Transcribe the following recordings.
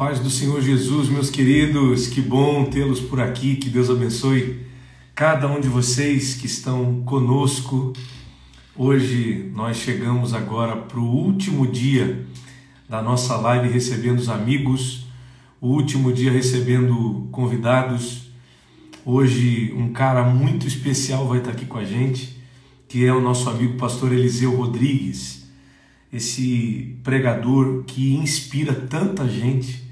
Paz do Senhor Jesus, meus queridos, que bom tê-los por aqui, que Deus abençoe cada um de vocês que estão conosco. Hoje nós chegamos agora para o último dia da nossa live recebendo os amigos, o último dia recebendo convidados. Hoje um cara muito especial vai estar aqui com a gente, que é o nosso amigo pastor Eliseu Rodrigues, esse pregador que inspira tanta gente,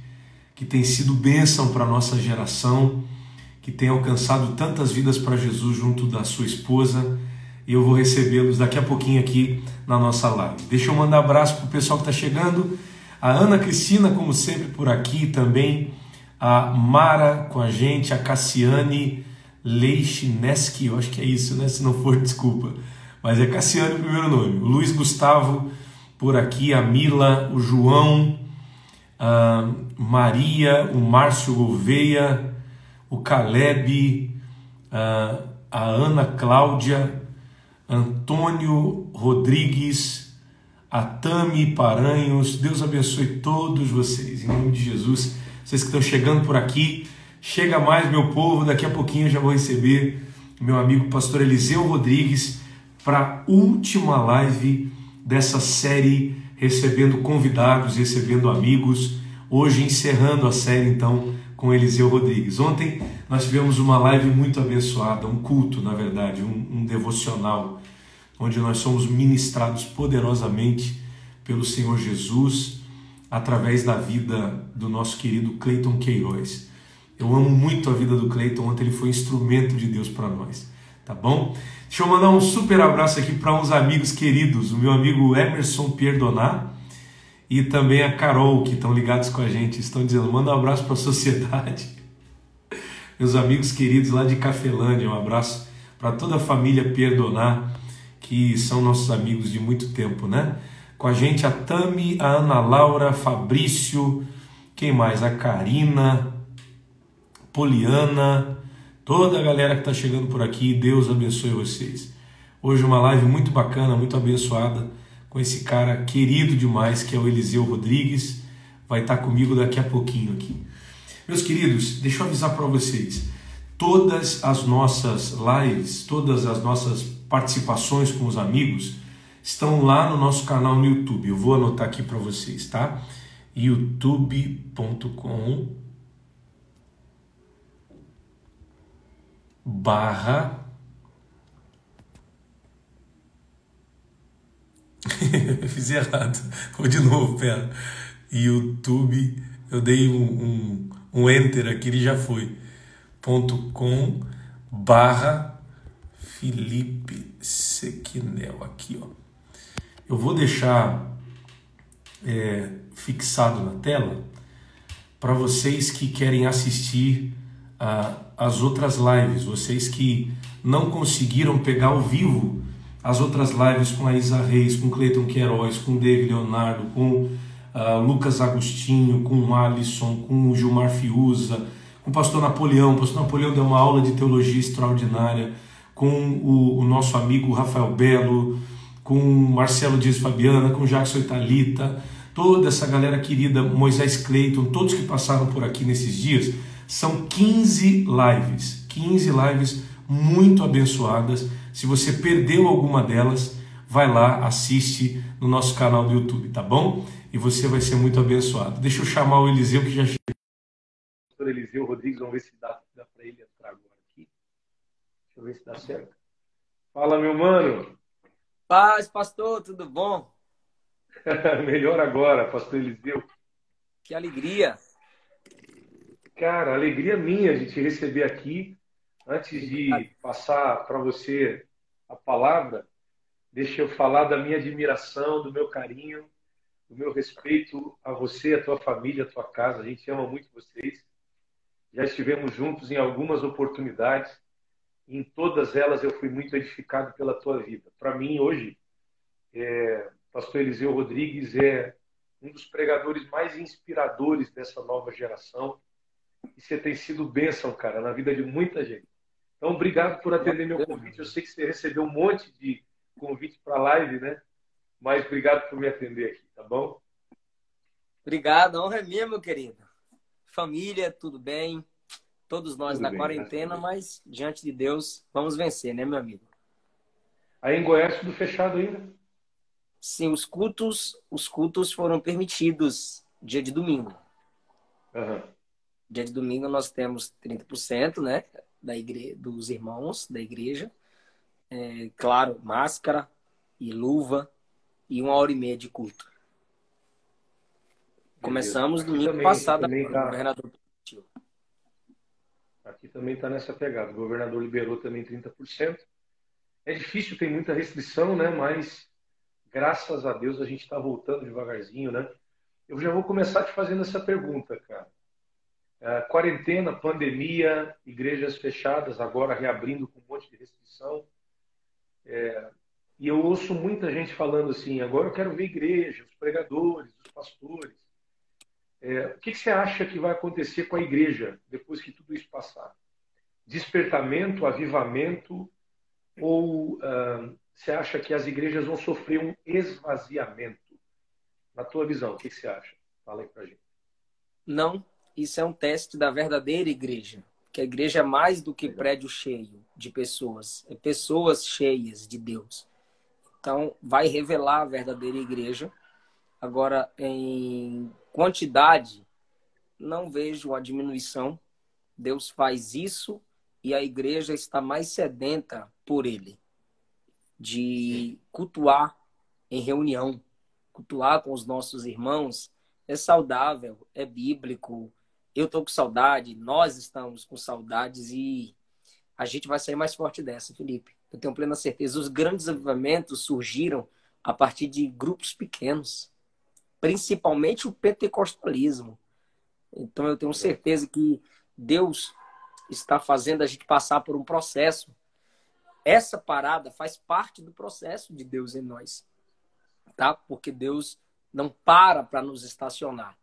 que tem sido bênção para a nossa geração, que tem alcançado tantas vidas para Jesus junto da sua esposa. E eu vou recebê-los daqui a pouquinho aqui na nossa live. Deixa eu mandar um abraço para o pessoal que está chegando. A Ana Cristina, como sempre, por aqui também. A Mara com a gente, a Cassiane Leichineski, eu acho que é isso, né? Se não for, desculpa. Mas é Cassiane o primeiro nome. O Luiz Gustavo por aqui, a Mila, o João, a Maria, o Márcio Gouveia, o Caleb, a, Ana Cláudia, Antônio Rodrigues, a Tami Paranhos. Deus abençoe todos vocês, em nome de Jesus. Vocês que estão chegando por aqui, chega mais, meu povo. Daqui a pouquinho eu já vou receber meu amigo pastor Eliseu Rodrigues para a última live dessa série, recebendo convidados, recebendo amigos. Hoje encerrando a série então com Eliseu Rodrigues. Ontem nós tivemos uma live muito abençoada, um culto, na verdade, um, um devocional, onde nós somos ministrados poderosamente pelo Senhor Jesus através da vida do nosso querido Cleiton Queiroz. Eu amo muito a vida do Cleiton, ontem ele foi instrumento de Deus para nós, tá bom? Deixa eu mandar um super abraço aqui para uns amigos queridos, o meu amigo Emerson Pierdonar e também a Carol, que estão ligados com a gente, estão dizendo: manda um abraço para a sociedade. Meus amigos queridos lá de Cafelândia, um abraço para toda a família Perdonar, que são nossos amigos de muito tempo, né? Com a gente a Tami, a Ana Laura, Fabrício, quem mais? A Karina, Poliana, toda a galera que está chegando por aqui, Deus abençoe vocês. Hoje uma live muito bacana, muito abençoada com esse cara querido demais que é o Eliseu Rodrigues. Vai estar comigo daqui a pouquinho aqui. Meus queridos, deixa eu avisar para vocês. Todas as nossas lives, todas as nossas participações com os amigos estão lá no nosso canal no YouTube. Eu vou anotar aqui para vocês, tá? youtube.com barra Fiz errado. Vou de novo, pera. YouTube, eu dei um, um, um enter aqui, ele já foi. Ponto com barra Felipe Sequinel, aqui, ó. Eu vou deixar é, fixado na tela para vocês que querem assistir a, as outras lives, vocês que não conseguiram pegar ao vivo as outras lives com a Isa Reis, com Cleiton Queiroz, com David Leonardo, com uh, Lucas Agostinho, com Alisson, com Gilmar Fiuza, com o pastor Napoleão. O pastor Napoleão deu uma aula de teologia extraordinária, com o, o nosso amigo Rafael Belo, com Marcelo Dias Fabiana, com Jackson Italita, toda essa galera querida, Moisés Cleiton, todos que passaram por aqui nesses dias, são 15 lives, 15 lives muito abençoadas se você perdeu alguma delas, vai lá, assiste no nosso canal do YouTube, tá bom? E você vai ser muito abençoado. Deixa eu chamar o Eliseu que já chegou. Pastor Eliseu Rodrigues, vamos ver se dá, dá para ele entrar agora aqui. Deixa eu ver se dá certo. Fala, meu mano. Paz, pastor, tudo bom? Melhor agora, pastor Eliseu. Que alegria. Cara, alegria minha de te receber aqui. Antes de passar para você a palavra, deixa eu falar da minha admiração, do meu carinho, do meu respeito a você, a tua família, a tua casa. A gente ama muito vocês. Já estivemos juntos em algumas oportunidades. E em todas elas eu fui muito edificado pela tua vida. Para mim, hoje, é, Pastor Eliseu Rodrigues é um dos pregadores mais inspiradores dessa nova geração. E você tem sido bênção, cara, na vida de muita gente. Então, obrigado por atender meu convite. Eu sei que você recebeu um monte de convites para a live, né? Mas obrigado por me atender aqui, tá bom? Obrigado, a honra é minha, meu querido. família, tudo bem? Todos nós Tudo na bem, quarentena, mas diante de Deus, vamos vencer, né, meu amigo? Aí em Goiás tudo fechado ainda? Sim, os cultos, os cultos foram permitidos dia de domingo. Aham. Dia de domingo nós temos 30%, né, da igre... dos irmãos da igreja. É, claro, máscara e luva e uma hora e meia de culto. Começamos domingo também- passado, também tá- governador. Aqui também está nessa pegada. O governador liberou também 30%. É difícil, tem muita restrição, né? Mas graças a Deus a gente está voltando devagarzinho, né? Eu já vou começar te fazendo essa pergunta, cara. É, quarentena, pandemia, igrejas fechadas, agora reabrindo com um monte de restrição. É, e eu ouço muita gente falando assim: agora eu quero ver igreja, os pregadores, os pastores. É, o que, que você acha que vai acontecer com a igreja depois que tudo isso passar? Despertamento, avivamento? Ou ah, você acha que as igrejas vão sofrer um esvaziamento? Na tua visão, o que, que você acha? Fala aí pra gente. Não, isso é um teste da verdadeira igreja. Que a igreja é mais do que prédio cheio de pessoas, é pessoas cheias de Deus. Então, vai revelar a verdadeira igreja. Agora, em quantidade, não vejo uma diminuição. Deus faz isso e a igreja está mais sedenta por ele de cultuar em reunião, cultuar com os nossos irmãos é saudável, é bíblico. Eu estou com saudade, nós estamos com saudades e a gente vai sair mais forte dessa, Felipe. Eu tenho plena certeza. Os grandes avivamentos surgiram a partir de grupos pequenos, principalmente o pentecostalismo. Então eu tenho certeza que Deus está fazendo a gente passar por um processo. Essa parada faz parte do processo de Deus em nós, tá? Porque Deus não para para nos estacionar.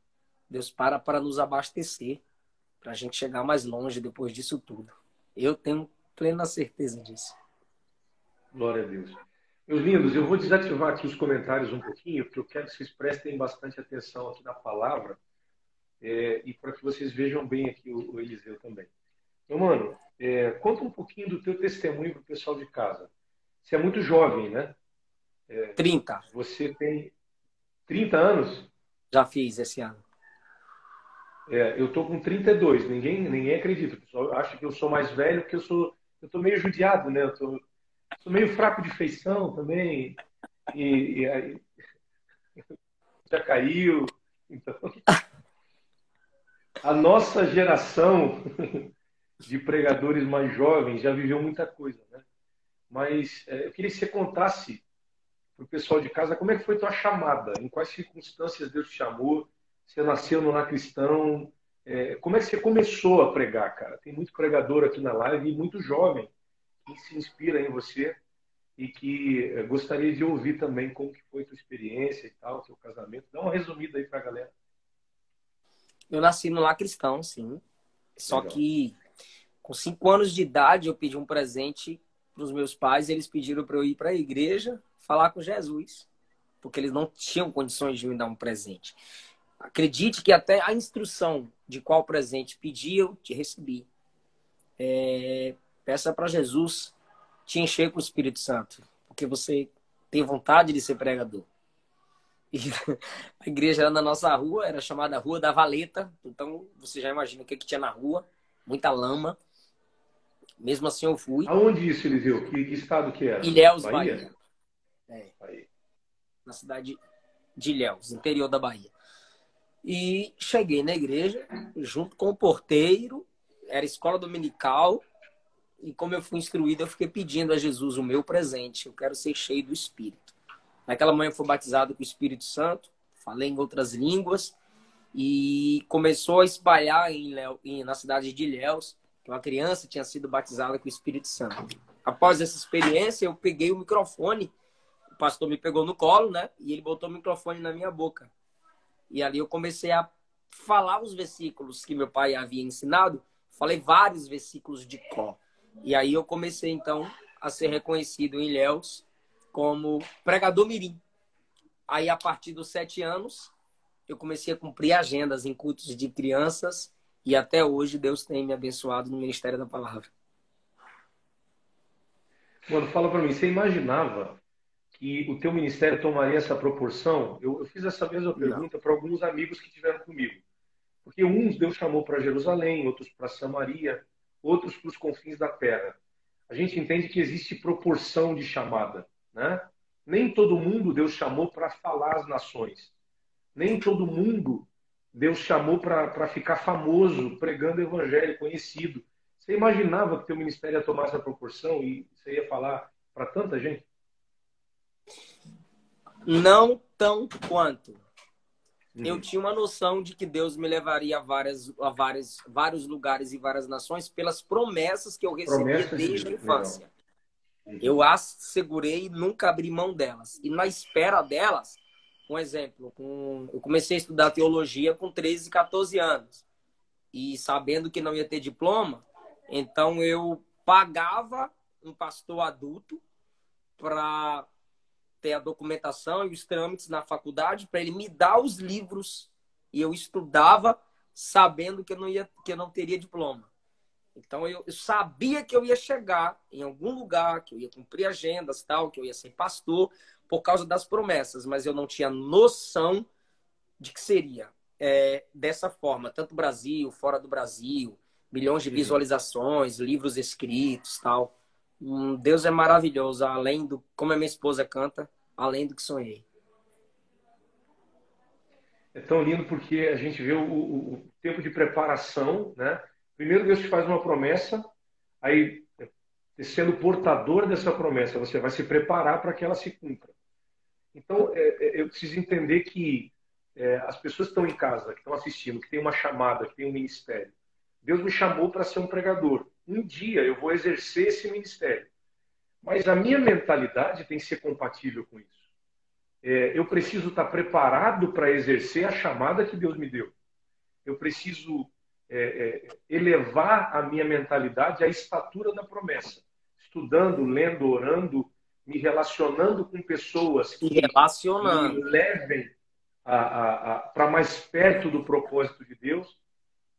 Deus para para nos abastecer, para a gente chegar mais longe depois disso tudo. Eu tenho plena certeza disso. Glória a Deus. Meus lindos, eu vou desativar aqui os comentários um pouquinho, porque eu quero que vocês prestem bastante atenção aqui na palavra é, e para que vocês vejam bem aqui o, o Eliseu também. Meu mano, é, conta um pouquinho do teu testemunho para o pessoal de casa. Você é muito jovem, né? 30, Você tem 30 anos? já fiz esse ano. É, eu tô com 32. Ninguém, ninguém acredita. O pessoal acha que eu sou mais velho porque eu sou, eu tô meio judiado, né? Eu tô, sou meio fraco de feição também. E, e aí já caiu. Então, a nossa geração de pregadores mais jovens já viveu muita coisa, né? Mas é, eu queria que você contasse para o pessoal de casa como é que foi tua chamada, em quais circunstâncias Deus te chamou, você nasceu no lar cristão, é, como é que você começou a pregar, cara? Tem muito pregador aqui na live e muito jovem que se inspira em você e que é, gostaria de ouvir também como que foi tua experiência e tal, teu casamento. Dá uma resumida aí para a galera. Eu nasci no lar cristão, sim. Só Legal. que com cinco anos de idade eu pedi um presente para os meus pais. E eles pediram para eu ir para a igreja falar com Jesus, porque eles não tinham condições de me dar um presente. Acredite que até a instrução de qual presente pedir eu te recebi. É, peça para Jesus te encher com o Espírito Santo, porque você tem vontade de ser pregador. E a igreja era na nossa rua, era chamada Rua da Valeta. Então você já imagina o que, que tinha na rua, muita lama. Mesmo assim eu fui. Aonde isso, Eliseu? Que, estado que era? Ilhéus, Bahia. É, Bahia. na cidade de Ilhéus, interior da Bahia. E cheguei na igreja junto com o porteiro, era escola dominical, e como eu fui instruído, eu fiquei pedindo a Jesus o meu presente. Eu quero ser cheio do Espírito. Naquela manhã eu fui batizado com o Espírito Santo, falei em outras línguas e começou a espalhar em, Léo- na cidade de Ilhéus que uma criança tinha sido batizada com o Espírito Santo. Após essa experiência, eu peguei o microfone, o pastor me pegou no colo, né? E ele botou o microfone na minha boca. E ali eu comecei a falar os versículos que meu pai havia ensinado. Falei vários versículos de cor. E aí eu comecei então a ser reconhecido em Ilhéus como pregador mirim. Aí a partir dos sete anos eu comecei a cumprir agendas em cultos de crianças E até hoje Deus tem me abençoado no ministério da palavra. Mano, fala para mim, você imaginava que o teu ministério tomaria essa proporção? Eu, eu fiz essa mesma pergunta para alguns amigos que tiveram comigo. Porque uns Deus chamou para Jerusalém, outros para Samaria, outros para os confins da terra. A gente entende que existe proporção de chamada, né? Nem todo mundo Deus chamou para falar às nações. Nem todo mundo Deus chamou para ficar famoso, pregando o evangelho, conhecido. Você imaginava que teu ministério ia tomar essa proporção e você ia falar para tanta gente? Não tão quanto. Uhum. Eu tinha uma noção de que Deus me levaria a, várias, a várias, vários lugares e várias nações pelas promessas que eu recebia desde a infância. Uhum. Eu as segurei e nunca abri mão delas. E na espera delas, um exemplo, com, eu comecei a estudar teologia com 13, 14 anos. E sabendo que não ia ter diploma, então eu pagava um pastor adulto para ter a documentação e os trâmites na faculdade para ele me dar os livros e eu estudava sabendo que eu não ia que eu não teria diploma. Então eu, eu, sabia que eu ia chegar em algum lugar, que eu ia cumprir agendas, tal, que eu ia ser pastor por causa das promessas, mas eu não tinha noção de que seria é, dessa forma, tanto Brasil, fora do Brasil, milhões de visualizações, livros escritos, tal. Hum, Deus é maravilhoso, além do como a minha esposa canta, além do que sonhei. É tão lindo porque a gente vê o, o, o tempo de preparação, né? Primeiro Deus te faz uma promessa, aí sendo portador dessa promessa, você vai se preparar para que ela se cumpra. Então, é, é, eu preciso entender que é, as pessoas que estão em casa, que estão assistindo, que tem uma chamada, que tem um ministério, Deus me chamou para ser um pregador. Um dia eu vou exercer esse ministério. Mas a minha mentalidade tem que ser compatível com isso. É, eu preciso estar preparado para exercer a chamada que Deus me deu. Eu preciso é, é, elevar a minha mentalidade à estatura da promessa. Estudando, lendo, orando, me relacionando com pessoas que me levem para mais perto do propósito de Deus.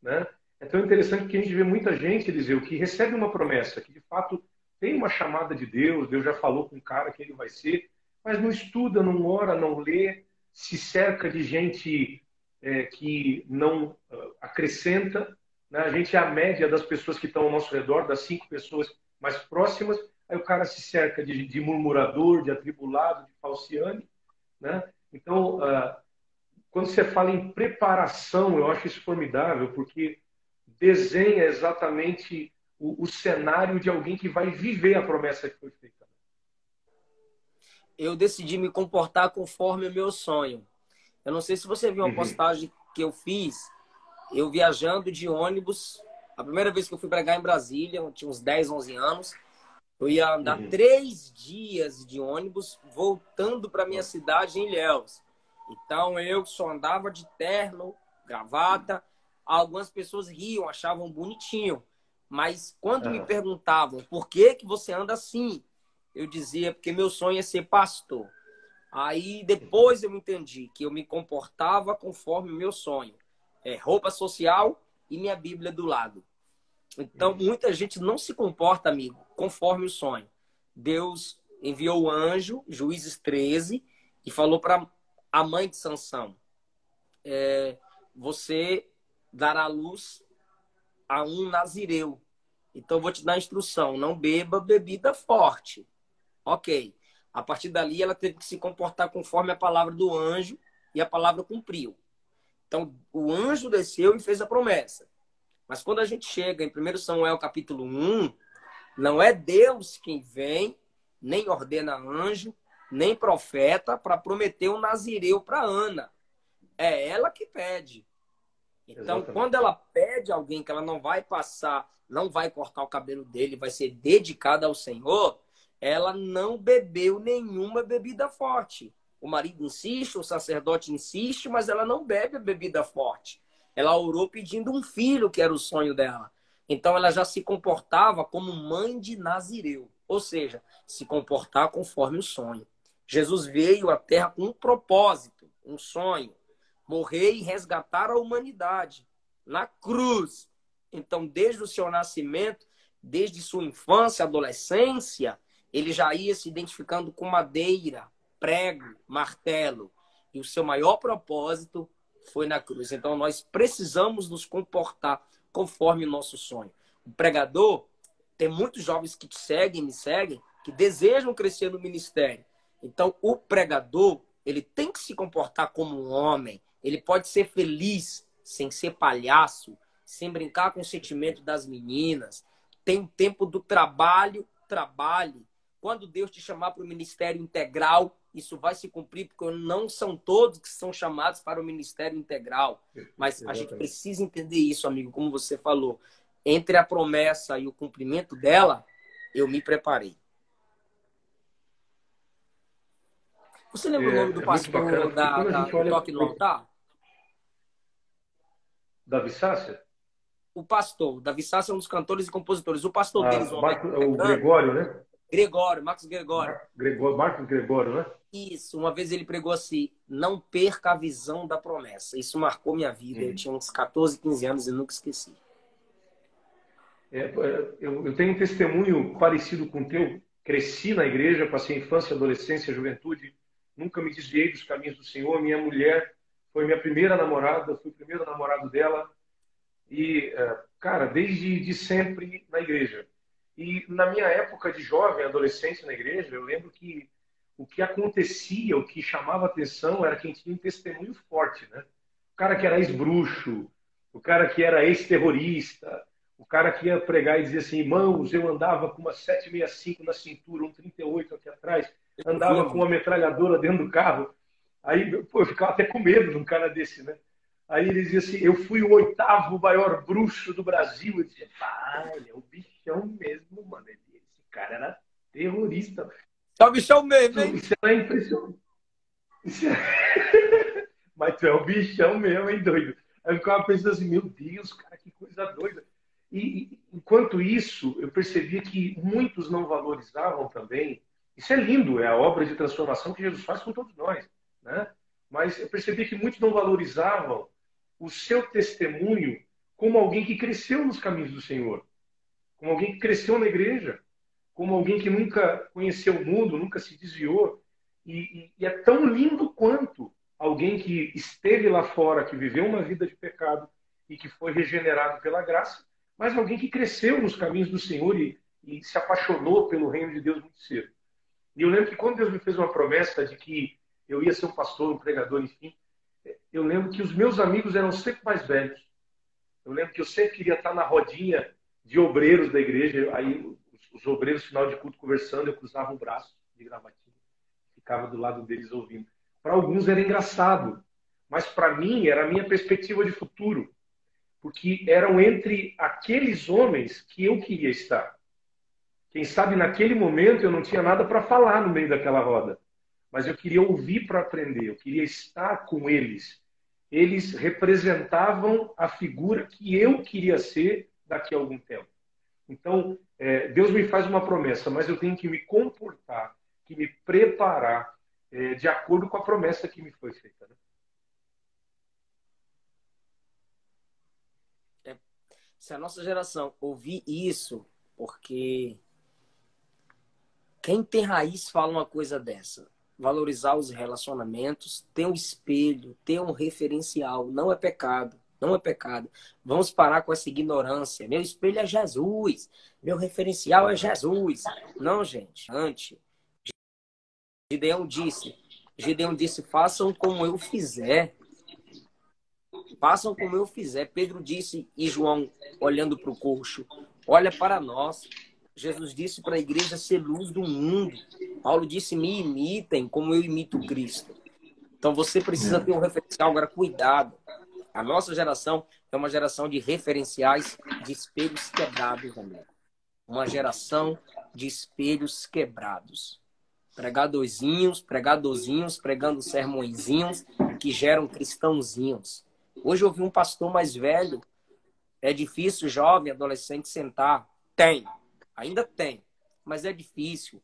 Né? É tão interessante que a gente vê muita gente, Eliseu, que recebe uma promessa, que de fato tem uma chamada de Deus, Deus já falou com o cara que ele vai ser, mas não estuda, não ora, não lê, se cerca de gente é, que não uh, acrescenta. Né? A gente é a média das pessoas que estão ao nosso redor, das cinco pessoas mais próximas. Aí o cara se cerca de, de murmurador, de atribulado, de falciane. Né? Então, uh, quando você fala em preparação, eu acho isso formidável, porque desenha exatamente o, o, cenário de alguém que vai viver a promessa que foi feita. Eu decidi me comportar conforme o meu sonho. Eu não sei se você viu uma uhum. postagem que eu fiz, eu viajando de ônibus. A primeira vez que eu fui pregar em Brasília, eu tinha uns 10, 11 anos. Eu ia andar uhum. três dias de ônibus voltando para minha cidade em Ilhéus. Então eu só andava de terno, gravata, algumas pessoas riam, achavam bonitinho. Mas quando me perguntavam por que, que você anda assim, eu dizia porque meu sonho é ser pastor. Aí depois eu entendi que eu me comportava conforme o meu sonho. É roupa social e minha Bíblia do lado. Então muita gente não se comporta, amigo, conforme o sonho. Deus enviou o anjo, Juízes 13, e falou para a mãe de Sansão: é, você dará luz a um nazireu. Então, vou te dar a instrução: não beba bebida forte. Ok. A partir dali, ela teve que se comportar conforme a palavra do anjo e a palavra cumpriu. Então, o anjo desceu e fez a promessa. Mas quando a gente chega em 1 Samuel capítulo 1, não é Deus quem vem, nem ordena anjo, nem profeta para prometer um nazireu para Ana. É ela que pede. Então, Exatamente. quando ela pede alguém que ela não vai passar, não vai cortar o cabelo dele, vai ser dedicada ao Senhor, ela não bebeu nenhuma bebida forte. O marido insiste, o sacerdote insiste, mas ela não bebe a bebida forte. Ela orou pedindo um filho, que era o sonho dela. Então ela já se comportava como mãe de Nazireu, ou seja, se comportar conforme o sonho. Jesus veio à terra com um propósito, um sonho morrer e resgatar a humanidade. na cruz. Então, desde o seu nascimento, desde sua infância, adolescência, ele já ia se identificando com madeira, prego, martelo. E o seu maior propósito foi na cruz. Então, nós precisamos nos comportar conforme o nosso sonho. O pregador, tem muitos jovens que te seguem, me seguem, que desejam crescer no ministério. Então, o pregador, ele tem que se comportar como um homem. Ele pode ser feliz sem ser palhaço, sem brincar com o sentimento das meninas. Tem o tempo do trabalho, trabalhe. Quando Deus te chamar para o ministério integral, isso vai se cumprir, porque não são todos que são chamados para o ministério integral. Mas a gente precisa entender isso, amigo, como você falou. Entre a promessa e o cumprimento dela, eu me preparei. Você lembra é, o nome do é pastor da, da do Toque no Altar? Davi Sácia? O pastor. Davi Sácia é um dos cantores e compositores. O pastor ah, deles, o, Marco, o Gregório, né? Gregório, Marcos Gregório. Mar Gregório. Marcos Gregório, né? Isso. Uma vez ele pregou assim: não perca a visão da promessa. Isso marcou minha vida. Hum. Eu tinha uns 14, 15 anos e nunca esqueci. É, é, eu, eu, tenho um testemunho parecido com o teu. Cresci na igreja, passei infância, adolescência, juventude. Nunca me desviei dos caminhos do Senhor. Minha mulher foi minha primeira namorada, fui o primeiro namorado dela. E, é, cara, desde de sempre na igreja. E na minha época de jovem, adolescência na igreja, eu lembro que o que acontecia, o que chamava atenção era quem tinha um testemunho forte, né? O cara que era ex-bruxo, o cara que era ex-terrorista, o cara que ia pregar e dizia assim, irmãos, eu andava com uma 765 na cintura, um 38 aqui atrás, andava com uma metralhadora dentro do carro. Aí pô, eu ficava até com medo de um cara desse, né? Aí ele dizia assim, eu fui o oitavo maior bruxo do Brasil. Eu dizia, pá, ele é o bichão mesmo, mano. Esse cara era terrorista. É o bichão mesmo, hein? Isso é impressionante. É... Mas tu é o bichão mesmo, hein, doido? Aí eu ficava pensando assim, meu Deus, cara, que coisa doida. E, enquanto isso, eu percebia que muitos não valorizavam também. Isso é lindo, é a obra de transformação que Jesus faz com todos nós. Né? Mas eu percebi que muitos não valorizavam o seu testemunho como alguém que cresceu nos caminhos do Senhor, como alguém que cresceu na igreja, como alguém que nunca conheceu o mundo, nunca se desviou. E, e, e é tão lindo quanto alguém que esteve lá fora, que viveu uma vida de pecado e que foi regenerado pela graça, mas alguém que cresceu nos caminhos do Senhor e, e se apaixonou pelo reino de Deus muito cedo. E eu lembro que quando Deus me fez uma promessa de que eu ia ser um pastor, um pregador, enfim, eu lembro que os meus amigos eram sempre mais velhos. Eu lembro que eu sempre queria estar na rodinha de obreiros da igreja, aí os, os obreiros, final de culto, conversando, eu cruzava o braço de gravatinha, ficava do lado deles ouvindo. Para alguns era engraçado, mas para mim era a minha perspectiva de futuro porque eram entre aqueles homens que eu queria estar. Quem sabe naquele momento eu não tinha nada para falar no meio daquela roda, mas eu queria ouvir para aprender, eu queria estar com eles. Eles representavam a figura que eu queria ser daqui a algum tempo. Então, é, Deus me faz uma promessa, mas eu tenho que me comportar, que me preparar é, de acordo com a promessa que me foi feita. Né? se a nossa geração ouvir isso, porque quem tem raiz fala uma coisa dessa. Valorizar os relacionamentos, ter um espelho, ter um referencial, não é pecado. Não é pecado. Vamos parar com essa ignorância. Meu espelho é Jesus. Meu referencial é Jesus. Não, gente. Antes. Gideão disse. Gideão disse: façam como eu fizer. Façam como eu fizer. Pedro disse, e João, olhando para o coxo, olha para nós. Jesus disse para a igreja ser luz do mundo. Paulo disse, me imitem como eu imito Cristo. Então você precisa ter um referencial. Agora, cuidado. A nossa geração é uma geração de referenciais de espelhos quebrados, amigo. Uma geração de espelhos quebrados. Pregadorzinhos, pregadorzinhos, pregando sermõezinhos que geram cristãozinhos. Hoje eu vi um pastor mais velho. É difícil, jovem, adolescente, sentar. Tem, ainda tem, mas é difícil.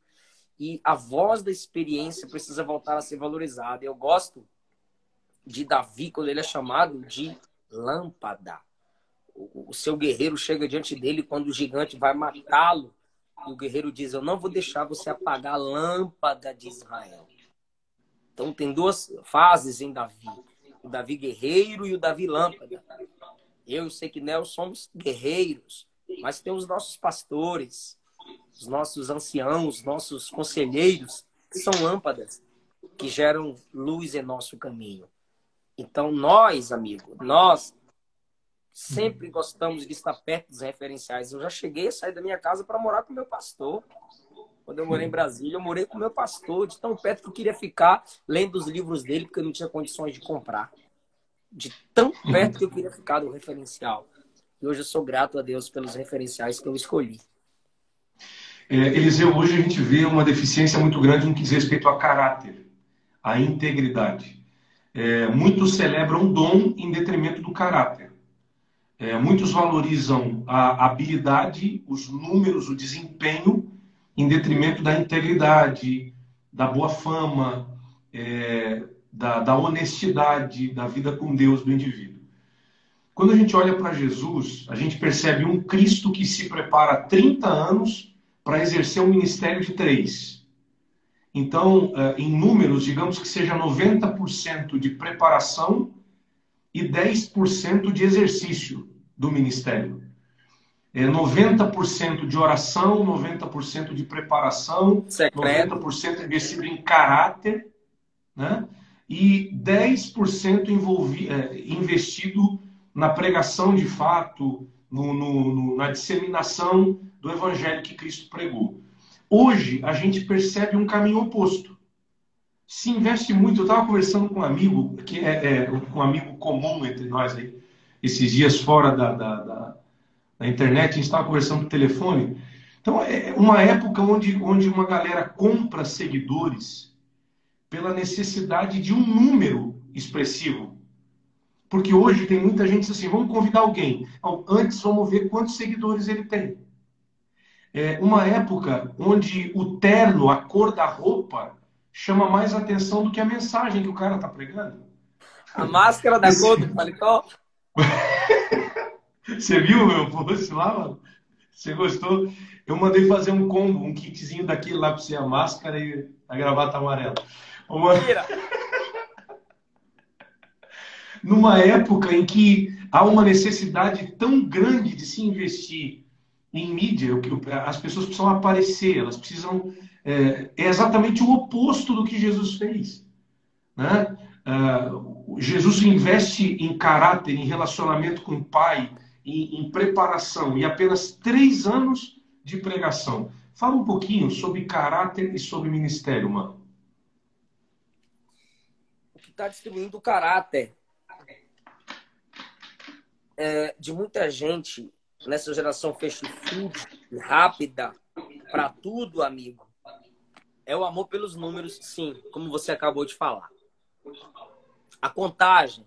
E a voz da experiência precisa voltar a ser valorizada. Eu gosto de Davi quando ele é chamado de lâmpada. o seu guerreiro chega diante dele quando o gigante vai matá-lo. E o guerreiro diz: Eu não vou deixar você apagar a lâmpada de Israel. Então tem duas fases em Davi: o Davi guerreiro e o Davi lâmpada. Eu sei que nós somos guerreiros, mas tem os nossos pastores, os nossos anciãos, nossos conselheiros, que são lâmpadas que geram luz em nosso caminho. Então, nós, amigo, nós sempre gostamos de estar perto dos referenciais. Eu já cheguei a sair da minha casa para morar com meu pastor. Quando eu morei em Brasília, eu morei com meu pastor, de tão perto que eu queria ficar lendo os livros dele, porque eu não tinha condições de comprar. De tão perto que eu queria ficar do referencial. E hoje eu sou grato a Deus pelos referenciais que eu escolhi. É, Eliseu, hoje a gente vê uma deficiência muito grande no que diz respeito a caráter, a integridade. É, muitos celebram o dom em detrimento do caráter. É, muitos valorizam a habilidade, os números, o desempenho, em detrimento da integridade, da boa fama, é, da, da honestidade, da vida com Deus do indivíduo. Quando a gente olha para Jesus, a gente percebe um Cristo que se prepara há 30 anos para exercer um ministério de três. Então, eh, em números, digamos que seja 90% de preparação e 10% de exercício do ministério. É 90% de oração, 90% de preparação, Secreto. 90% investido em caráter, né? e 10% envolvi, é, investido na pregação de fato, no, no, no, na disseminação do evangelho que Cristo pregou. Hoje, a gente percebe um caminho oposto. Se investe muito. Eu estava conversando com um amigo, que é, é, um amigo comum entre nós aí, esses dias fora da, da, da, da internet, a gente estava conversando no telefone. Então, é uma época onde, onde uma galera compra seguidores pela necessidade de um número expressivo. Porque hoje tem muita gente assim, vamos convidar alguém. Antes vamos ver quantos seguidores ele tem. É uma época onde o terno, a cor da roupa, chama mais atenção do que a mensagem que o cara está pregando. A máscara da cor do paletó? Você viu meu post lá, mano? Você gostou? Eu mandei fazer um combo, um kitzinho daquele lá para você, a máscara e a gravata amarela. Uma... Mentira! numa época em que há uma necessidade tão grande de se investir em mídia, as pessoas precisam aparecer, elas precisam. É, é exatamente o oposto do que Jesus fez. Né? Uh, Jesus investe em caráter, em relacionamento com o Pai, em, em preparação, e apenas três anos de pregação. Fala um pouquinho sobre caráter e sobre ministério, mano. O que está distribuindo o caráter é, de muita gente nessa geração fast food, rápida, para tudo, amigo, é o amor pelos números, sim, como você acabou de falar. A contagem.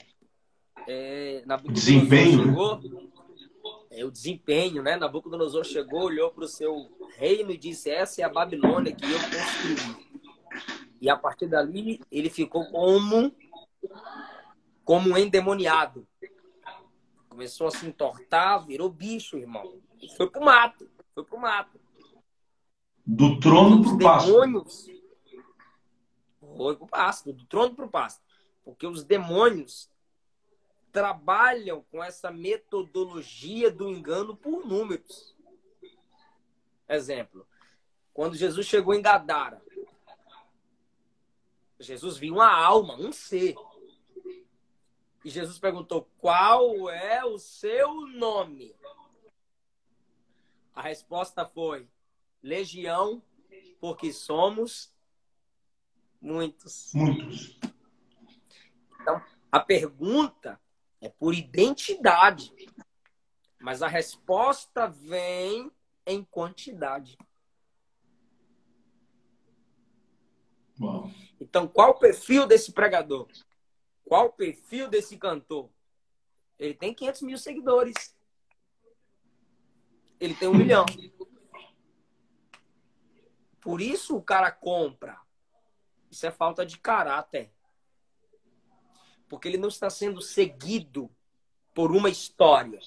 É, desempenho. Né? Chegou, é, o desempenho, né? Nabucodonosor chegou, olhou para o seu reino e disse: Essa é a Babilônia que eu construí. E a partir dali, ele ficou como, como um endemoniado. Começou a se entortar, virou bicho, irmão. E foi pro mato. Foi pro mato. Do trono pro pasto. Demônios. Foi pro pasto. Do trono pro pasto. Porque os demônios trabalham com essa metodologia do engano por números. Exemplo. Quando Jesus chegou em Gadara, Jesus viu uma alma, um ser. E Jesus perguntou: Qual é o seu nome? A resposta foi: Legião, porque somos muitos. Muitos. Então, a pergunta é por identidade, mas a resposta vem em quantidade. Uau. Então, qual o perfil desse pregador? Qual o perfil desse cantor? Ele tem 500 mil seguidores. Ele tem um milhão. Por isso o cara compra. Isso é falta de caráter. Porque ele não está sendo seguido por uma história.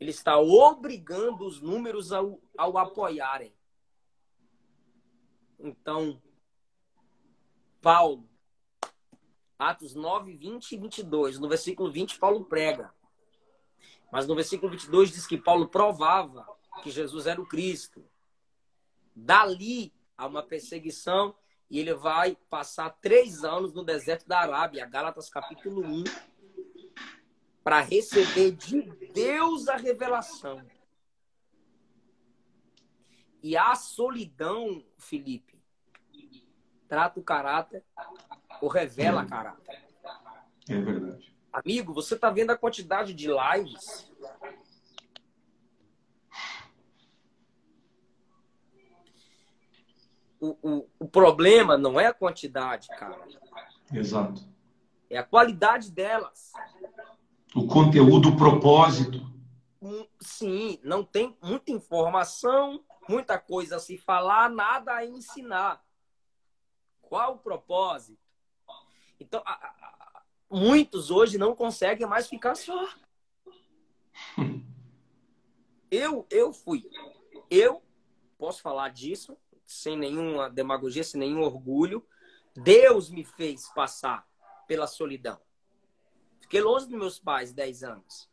ele está obrigando os números ao, ao apoiarem. Então, Paulo, Atos 9, 20 e 22, no versículo 20, Paulo prega. Mas no versículo 22 diz que Paulo provava que Jesus era o Cristo. Dali a uma perseguição e ele vai passar três anos no deserto da Arábia, Gálatas capítulo 1, para receber de Deus a revelação. E a solidão, Felipe, trata o caráter ou revela caráter. É verdade. Amigo, você está vendo a quantidade de lives o, o, o problema não é a quantidade, cara. Exato. É a qualidade delas. O conteúdo, o propósito. Sim, não tem muita informação, muita coisa a se falar, nada a ensinar. Qual o propósito? Então, a, a, muitos hoje não conseguem mais ficar só. Eu, eu fui. Eu posso falar disso sem nenhuma demagogia, sem nenhum orgulho. Deus me fez passar pela solidão. Fiquei longe dos meus pais 10 anos.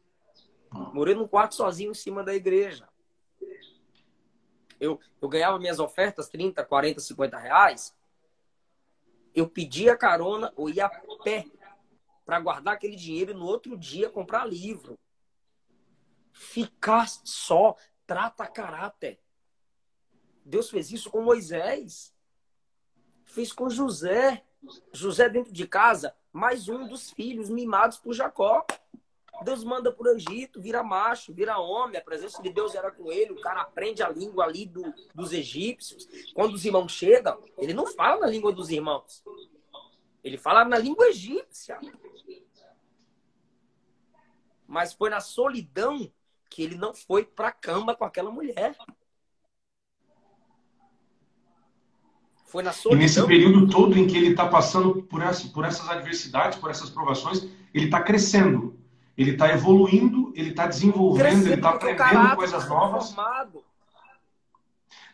Morei num quarto sozinho em cima da igreja. Eu, eu ganhava minhas ofertas 30, 40, 50 reais. Eu pedia carona ou ia a pé para guardar aquele dinheiro e no outro dia comprar livro. Ficar só trata caráter. Deus fez isso com Moisés. Fez com José. José dentro de casa, mais um dos filhos mimados por Jacó. Deus manda para o Egito, vira macho, vira homem, a presença de Deus era com ele, o cara aprende a língua ali do, dos egípcios. Quando os irmãos chegam, ele não fala na língua dos irmãos. Ele fala na língua egípcia. Mas foi na solidão que ele não foi para a cama com aquela mulher. Foi na solidão. E nesse período todo em que ele está passando por, essa, por essas adversidades, por essas provações, ele está crescendo, ele está evoluindo, ele está desenvolvendo, crescendo, ele está aprendendo coisas tá novas. Formado.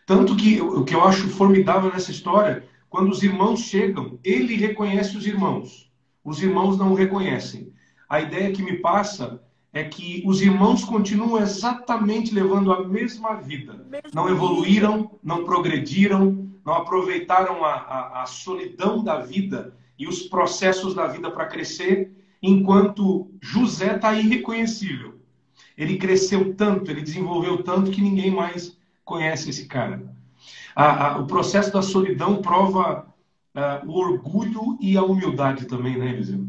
Tanto que o que eu acho formidável nessa história, quando os irmãos chegam, ele reconhece os irmãos. Os irmãos não o reconhecem. A ideia que me passa é que os irmãos continuam exatamente levando a mesma vida. Não evoluíram, não progrediram, não aproveitaram a, a, a solidão da vida e os processos da vida para crescer, enquanto José está irreconhecível. Ele cresceu tanto, ele desenvolveu tanto que ninguém mais conhece esse cara. A, a, o processo da solidão prova o orgulho e a humildade também, né, Eliseu?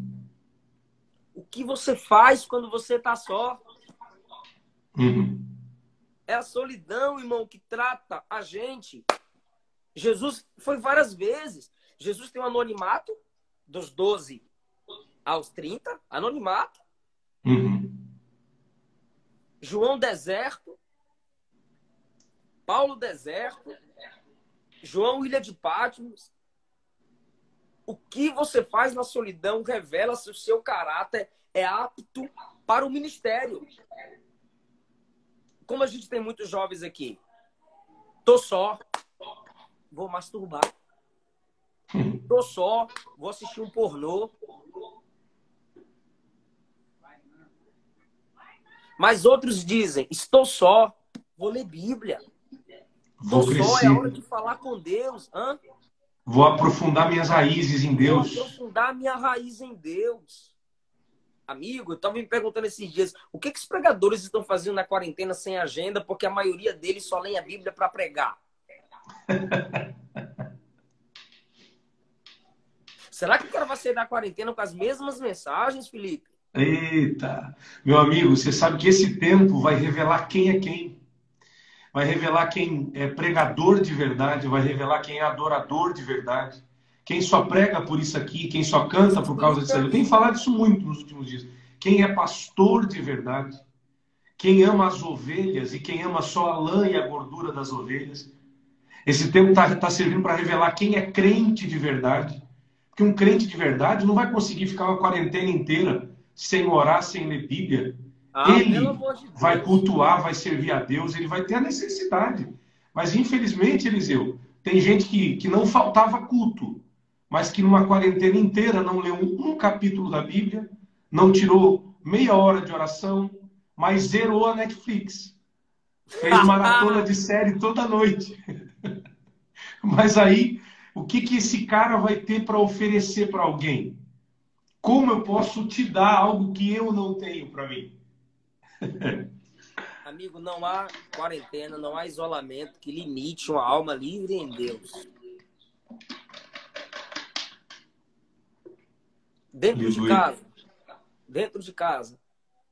O que você faz quando você está só? Uhum. É a solidão, irmão, que trata a gente Jesus foi várias vezes. Jesus tem um anonimato dos 12 aos 30, anonimato. Uhum. João deserto. Paulo deserto. João Ilha de Patmos. O que você faz na solidão revela se o seu caráter é apto para o ministério. Como a gente tem muitos jovens aqui. Tô só, vou masturbar. Tô só, vou assistir um pornô. Mas outros dizem, estou só, vou ler Bíblia. Vou estou só, é hora de falar com Deus. Hã? Vou aprofundar minhas raízes em Deus. Vou aprofundar minha raiz em Deus. Amigo, eu estava me perguntando esses dias, o que, que os pregadores estão fazendo na quarentena sem agenda, porque a maioria deles só lê a Bíblia para pregar. Será que o cara vai sair da quarentena com as mesmas mensagens, Felipe? Eita! Meu amigo, você sabe que esse tempo vai revelar quem é quem. Vai revelar quem é pregador de verdade, vai revelar quem é adorador de verdade. Quem só prega por isso aqui, quem só canta por causa disso aí. Eu tenho falado isso muito nos últimos dias. Quem é pastor de verdade. Quem ama as ovelhas e quem ama só a lã e a gordura das ovelhas. Esse tempo está tá servindo para revelar quem é crente de verdade. Porque um crente de verdade não vai conseguir ficar uma quarentena inteira sem orar, sem ler Bíblia. Ah, ele de vai cultuar, vai servir a Deus, ele vai ter a necessidade. Mas, infelizmente, Eliseu, tem gente que, que não faltava culto, mas que numa quarentena inteira não leu um, um capítulo da Bíblia, não tirou meia hora de oração, mas zerou a Netflix. Fez maratona de série toda noite. mas aí, o que, que esse cara vai ter para oferecer para alguém? Como eu posso te dar algo que eu não tenho para mim? Amigo, não há quarentena, não há isolamento que limite uma alma livre em Deus. Dentro de casa, dentro de casa,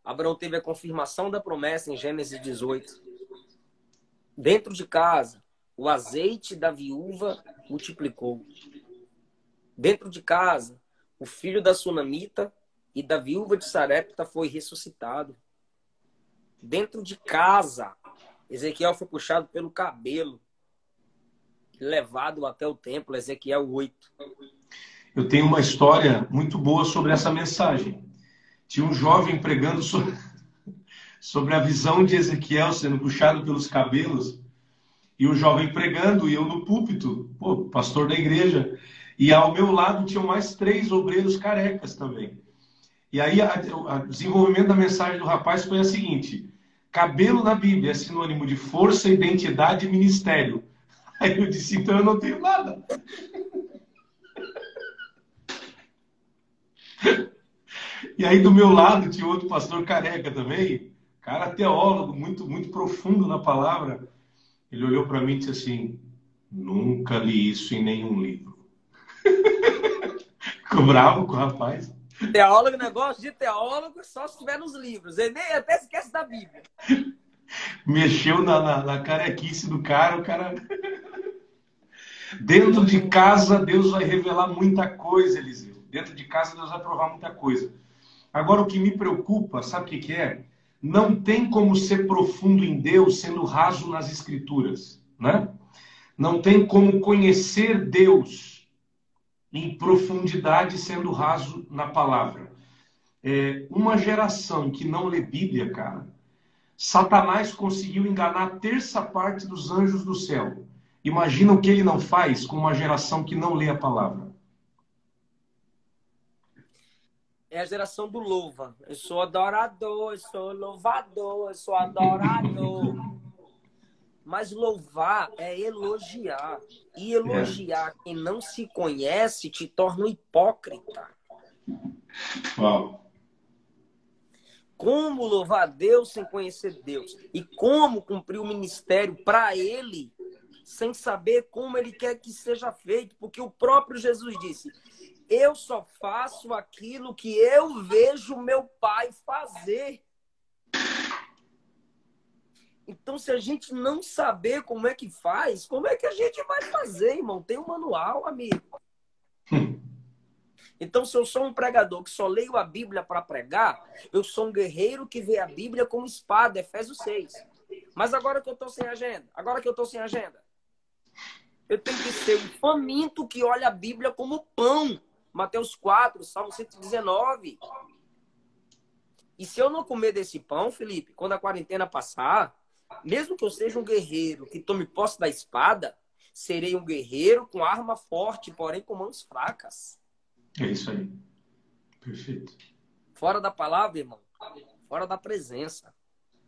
Abraão teve a confirmação da promessa em Gênesis 18. Dentro de casa, o azeite da viúva multiplicou. Dentro de casa, o filho da sunamita e da viúva de Sarepta foi ressuscitado. Dentro de casa, Ezequiel foi puxado pelo cabelo, levado até o templo, Ezequiel 8 eu tenho uma história muito boa sobre essa mensagem. Tinha um jovem pregando sobre, sobre a visão de Ezequiel sendo puxado pelos cabelos, e o jovem pregando, e eu no púlpito, pô, pastor da igreja. E ao meu lado tinham mais três obreiros carecas também. E aí o desenvolvimento da mensagem do rapaz foi a seguinte: cabelo na Bíblia é sinônimo de força, identidade e ministério. Aí eu disse, então eu não tenho nada. E aí do meu lado tinha outro pastor careca também, cara teólogo, muito, muito profundo na palavra. Ele olhou para mim e disse assim: Nunca li isso em nenhum livro. Ficou bravo com o rapaz. Teólogo, negócio de teólogo, só se tiver nos livros. Ele nem até esquece da Bíblia. Mexeu na, na, na carequice do cara, o cara. Dentro de casa, Deus vai revelar muita coisa, Eliseu. Dentro de casa, Deus vai provar muita coisa. Agora, o que me preocupa, sabe o que, que é? Não tem como ser profundo em Deus sendo raso nas Escrituras, né? Não tem como conhecer Deus em profundidade sendo raso na palavra. É, uma geração que não lê Bíblia, cara, Satanás conseguiu enganar a terça parte dos anjos do céu. Imagina o que ele não faz com uma geração que não lê a palavra. é a geração do louva. Eu sou adorador, eu sou louvador, eu sou adorador. Mas louvar é elogiar. E elogiar é. quem não se conhece te torna um hipócrita. Uau. Como louvar Deus sem conhecer Deus? E como cumprir o ministério para Ele sem saber como Ele quer que seja feito? Porque o próprio Jesus disse: eu só faço aquilo que eu vejo meu pai fazer. Então, se a gente não saber como é que faz, como é que a gente vai fazer, irmão? Tem um manual, amigo. Então, se eu sou um pregador que só leio a Bíblia para pregar, eu sou um guerreiro que vê a Bíblia como espada, Efésios 6. Mas agora que eu estou sem agenda, agora que eu estou sem agenda, eu tenho que ser um faminto que olha a Bíblia como pão. Mateus 4, Salmo 119. E se eu não comer desse pão, Felipe, quando a quarentena passar, mesmo que eu seja um guerreiro que tome posse da espada, serei um guerreiro com arma forte, porém com mãos fracas. É isso aí. Perfeito. Fora da palavra, irmão. Fora da presença.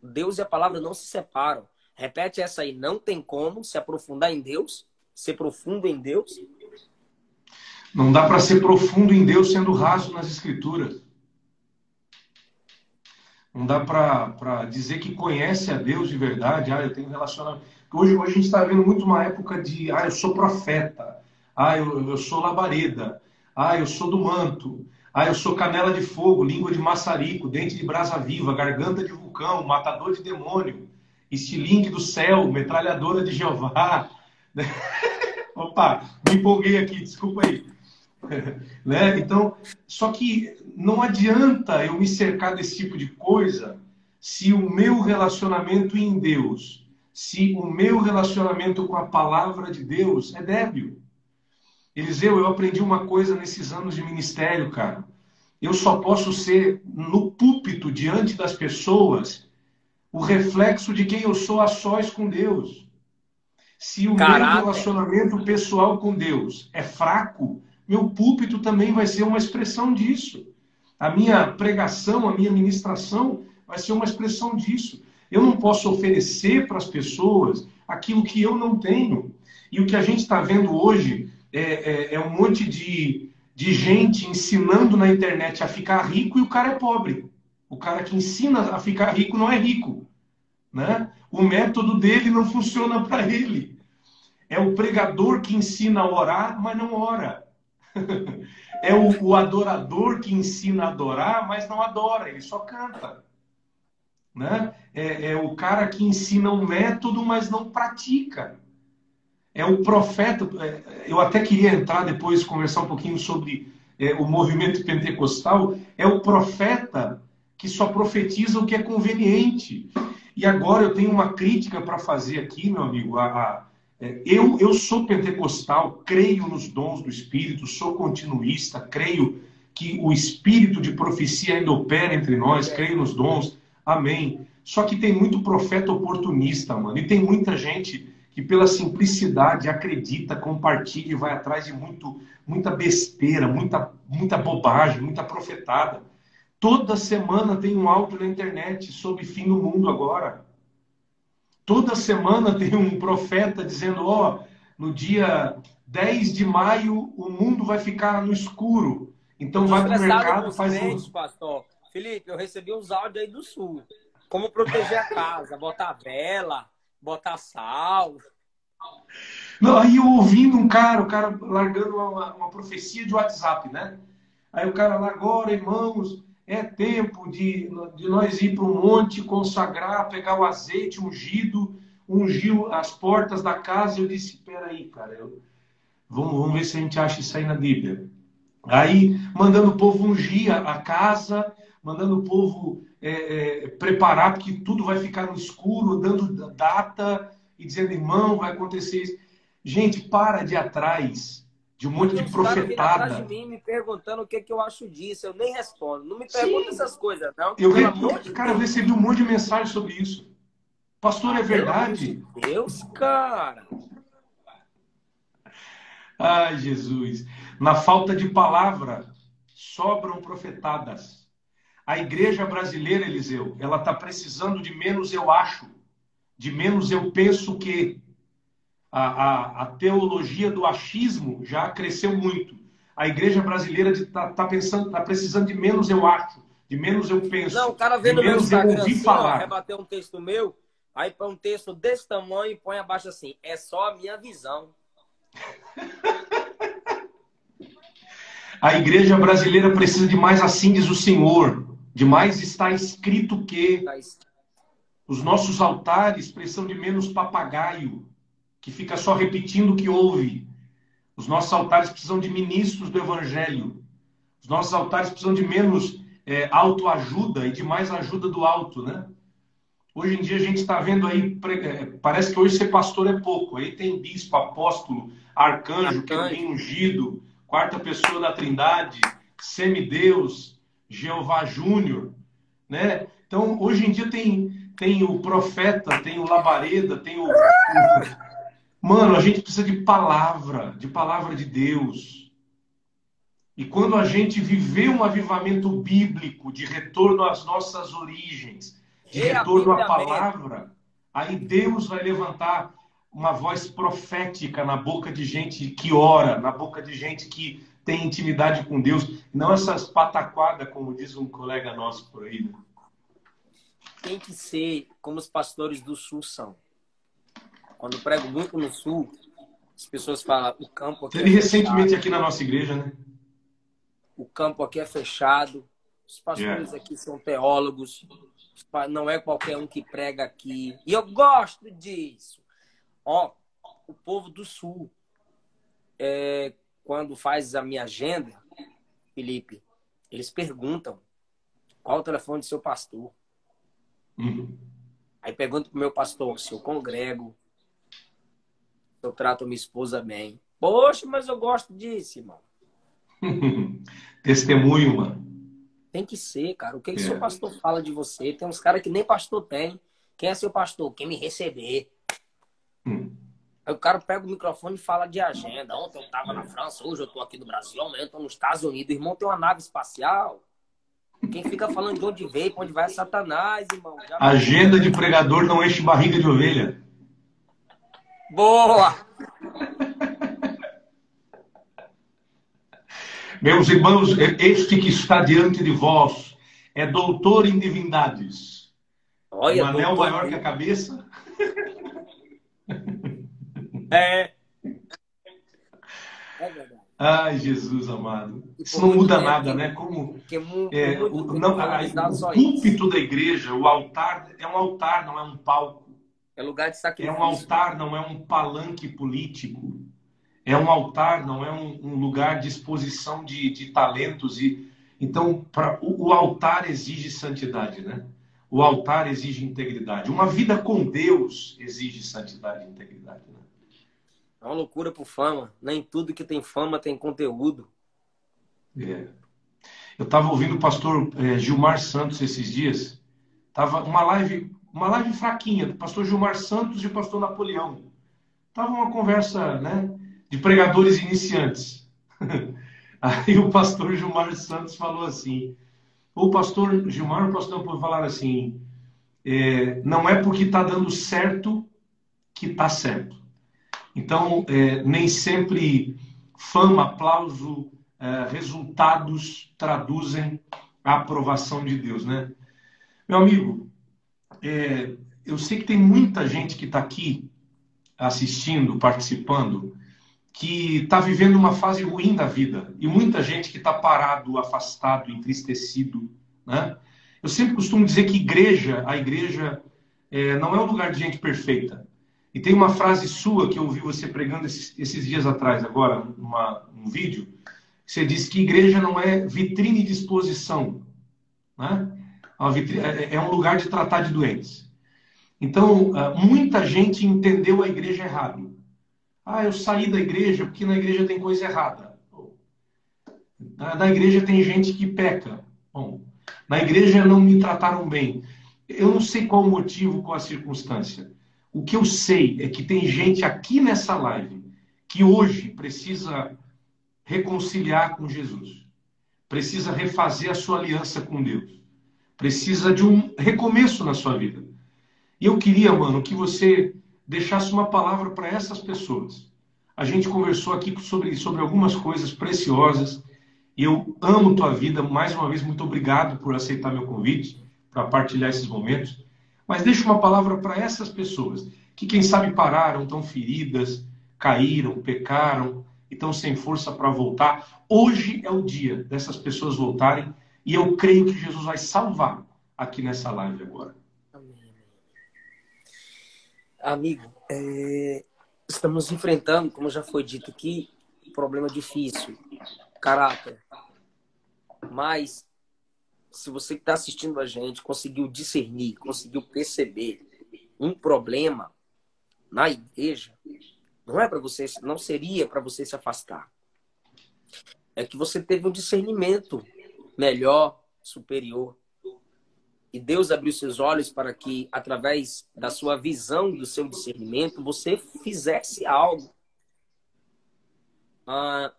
Deus e a palavra não se separam. Repete essa aí. Não tem como se aprofundar em Deus, ser profundo em Deus, não dá para ser profundo em Deus sendo raso nas Escrituras. Não dá para dizer que conhece a Deus de verdade. Ah, eu tenho relacionamento. Hoje, hoje a gente está vendo muito uma época de. Ah, eu sou profeta. Ah, eu, eu sou labareda. Ah, eu sou do manto. Ah, eu sou canela de fogo, língua de maçarico, dente de brasa viva, garganta de vulcão, matador de demônio, estilingue do céu, metralhadora de Jeová. Opa, me empolguei aqui, desculpa aí. né? Então, só que não adianta eu me cercar desse tipo de coisa se o meu relacionamento em Deus, se o meu relacionamento com a palavra de Deus é débil. Eliseu, eu aprendi uma coisa nesses anos de ministério, cara. eu só posso ser no púlpito diante das pessoas o reflexo de quem eu sou a sós com Deus. Se o Caráter. meu relacionamento pessoal com Deus é fraco, meu púlpito também vai ser uma expressão disso. A minha pregação, a minha ministração vai ser uma expressão disso. Eu não posso oferecer para as pessoas aquilo que eu não tenho. E o que a gente está vendo hoje é, é, é um monte de, de gente ensinando na internet a ficar rico e o cara é pobre. O cara que ensina a ficar rico não é rico. Né? O método dele não funciona para ele. É o pregador que ensina a orar, mas não ora. É o, o, adorador que ensina a adorar, mas não adora, ele só canta. Né? É, é o cara que ensina um método, mas não pratica. É o profeta. É, eu até queria entrar depois, conversar um pouquinho sobre é, o movimento pentecostal. É o profeta que só profetiza o que é conveniente. E agora eu tenho uma crítica para fazer aqui, meu amigo, a, a eu, eu sou pentecostal, creio nos dons do Espírito, sou continuista, creio que o Espírito de profecia ainda opera entre nós, creio nos dons, amém. Só que tem muito profeta oportunista, mano, e tem muita gente que pela simplicidade acredita, compartilha e vai atrás de muito, muita besteira, muita, muita bobagem, muita profetada. Toda semana tem um áudio na internet sobre fim do mundo agora. Toda semana tem um profeta dizendo: ó, oh, no dia 10 de maio o mundo vai ficar no escuro. Então vai para o mercado, faz um... pastor. Felipe, eu recebi uns áudios aí do sul. Como proteger a casa, botar vela, botar sal. Não, aí eu ouvindo um cara, o cara largando uma, uma profecia de WhatsApp, né? Aí o cara lá, agora, irmãos, é tempo de, de nós ir para um monte, consagrar, pegar o azeite ungido, ungiu as portas da casa. Eu disse: Espera aí, cara, eu... vamos, vamos ver se a gente acha isso aí na Bíblia. Aí, mandando o povo ungir a casa, mandando o povo é, é, preparar, porque tudo vai ficar no escuro, dando data e dizendo: irmão, vai acontecer isso. Gente, para de atrás de um monte de profetada. atrás de mim me perguntando o que, que eu acho disso. Eu nem respondo. Não me pergunta essas coisas, não. Eu, re... cara, eu recebi um monte de mensagem sobre isso. Pastor, ah, é verdade? Meu Deus, cara. Ai, Jesus. Na falta de palavra, sobram profetadas. A igreja brasileira, Eliseu, ela está precisando de menos eu acho, de menos eu penso que, a, a, a teologia do achismo já cresceu muito. A igreja brasileira está tá pensando, está precisando de menos eu acho, de menos eu penso. Não, o cara vê no meu Instagram assim, falar. Ó, rebater um texto meu, aí põe um texto desse tamanho e põe abaixo assim, é só a minha visão. A igreja brasileira precisa de mais assim diz o Senhor, de mais está escrito que os nossos altares precisam de menos papagaio, que fica só repetindo o que ouve. Os nossos altares precisam de ministros do Evangelho. Os nossos altares precisam de menos é, autoajuda e de mais ajuda do alto, né? Hoje em dia a gente está vendo aí, é, parece que hoje ser pastor é pouco. Aí tem bispo, apóstolo, arcanjo, que é bem ungido, quarta pessoa da trindade, semideus, Jeová Júnior, né? Então, hoje em dia tem, tem o profeta, tem o labareda, tem o Mano, a gente precisa de palavra, de palavra de Deus. E quando a gente viver um avivamento bíblico de retorno às nossas origens, de retorno à palavra, aí Deus vai levantar uma voz profética na boca de gente que ora, na boca de gente que tem intimidade com Deus, não essas pataquadas, como diz um colega nosso por aí. Né? Tem que ser como os pastores do Sul são. Quando prego muito no sul, as pessoas falam, o campo aqui. Teve é recentemente aqui na nossa igreja, né? O campo aqui é fechado. Os pastores yeah. aqui são teólogos. Não é qualquer um que prega aqui. E eu gosto disso. Ó, o povo do sul, é, quando faz a minha agenda, Felipe, eles perguntam qual o telefone do seu pastor. Uhum. Aí pergunto pro meu pastor se eu congrego, eu trato minha esposa bem. Poxa, mas eu gosto disso, irmão. Testemunho, mano. Tem que ser, cara. O que, que é. seu pastor fala de você? Tem uns caras que nem pastor tem. Quem é seu pastor? Quem me receber. Hum. Aí o cara pega o microfone e fala de agenda. Ontem eu tava na França, hoje eu tô aqui no Brasil, amanhã eu tô nos Estados Unidos. O irmão tem uma nave espacial. Quem fica falando de onde veio, pra onde vai é Satanás, irmão. Já agenda de pregador não enche barriga de ovelha. Boa! Meus irmãos, este que está diante de vós é doutor em divindades. Olha, um anel maior que a cabeça. É. É verdade. Ai, Jesus amado. Isso não muda nada, né? Como é, o, não, a, o púlpito da igreja, o altar, é um altar, não é um palco. É lugar de sacrifício. É um altar, não é um palanque político. É um altar, não é um, um lugar de exposição de, de talentos. e Então, pra, o, o altar exige santidade, né? O altar exige integridade. Uma vida com Deus exige santidade e integridade. Né? É uma loucura por fama. Nem tudo que tem fama tem conteúdo. É. Eu estava ouvindo o pastor é, Gilmar Santos esses dias. Tava uma live, uma live fraquinha do pastor Gilmar Santos e o pastor Napoleão. Tava uma conversa, né, de pregadores iniciantes. Aí o pastor Gilmar Santos falou assim: o pastor Gilmar e o pastor Napoleão falaram assim: é, não é porque está dando certo que está certo. Então, é, nem sempre fama, aplauso, é, resultados traduzem a aprovação de Deus, né? Meu amigo, é, eu sei que tem muita gente que está aqui assistindo, participando, que está vivendo uma fase ruim da vida e muita gente que está parado, afastado, entristecido, né? Eu sempre costumo dizer que igreja, a igreja é, não é um lugar de gente perfeita. E tem uma frase sua que eu ouvi você pregando esses, esses dias atrás, agora, numa, num vídeo. Você disse que igreja não é vitrine de exposição. Né? Vitrine, é, é um lugar de tratar de doentes. Então, ah, muita gente entendeu a igreja errado. Ah, eu saí da igreja porque na igreja tem coisa errada. Na igreja tem gente que peca. Bom, na igreja não me trataram bem. Eu não sei qual o motivo, qual a circunstância. O que eu sei é que tem gente aqui nessa live que hoje precisa reconciliar com Jesus, precisa refazer a sua aliança com Deus, precisa de um recomeço na sua vida. E eu queria, mano, que você deixasse uma palavra para essas pessoas. A gente conversou aqui sobre, sobre algumas coisas preciosas e eu amo tua vida. Mais uma vez, muito obrigado por aceitar meu convite para partilhar esses momentos. Mas deixa uma palavra para essas pessoas que, quem sabe, pararam, estão feridas, caíram, pecaram e estão sem força para voltar. Hoje é o dia dessas pessoas voltarem e eu creio que Jesus vai salvar aqui nessa live agora. Amém. Amigo, é... estamos enfrentando, como já foi dito aqui, um problema difícil, caráter. Mas se você que está assistindo a gente conseguiu discernir, conseguiu perceber um problema na igreja, não é para você, não seria para você se afastar. É que você teve um discernimento melhor, superior. E Deus abriu seus olhos para que, através da sua visão, do seu discernimento, você fizesse algo. Ah,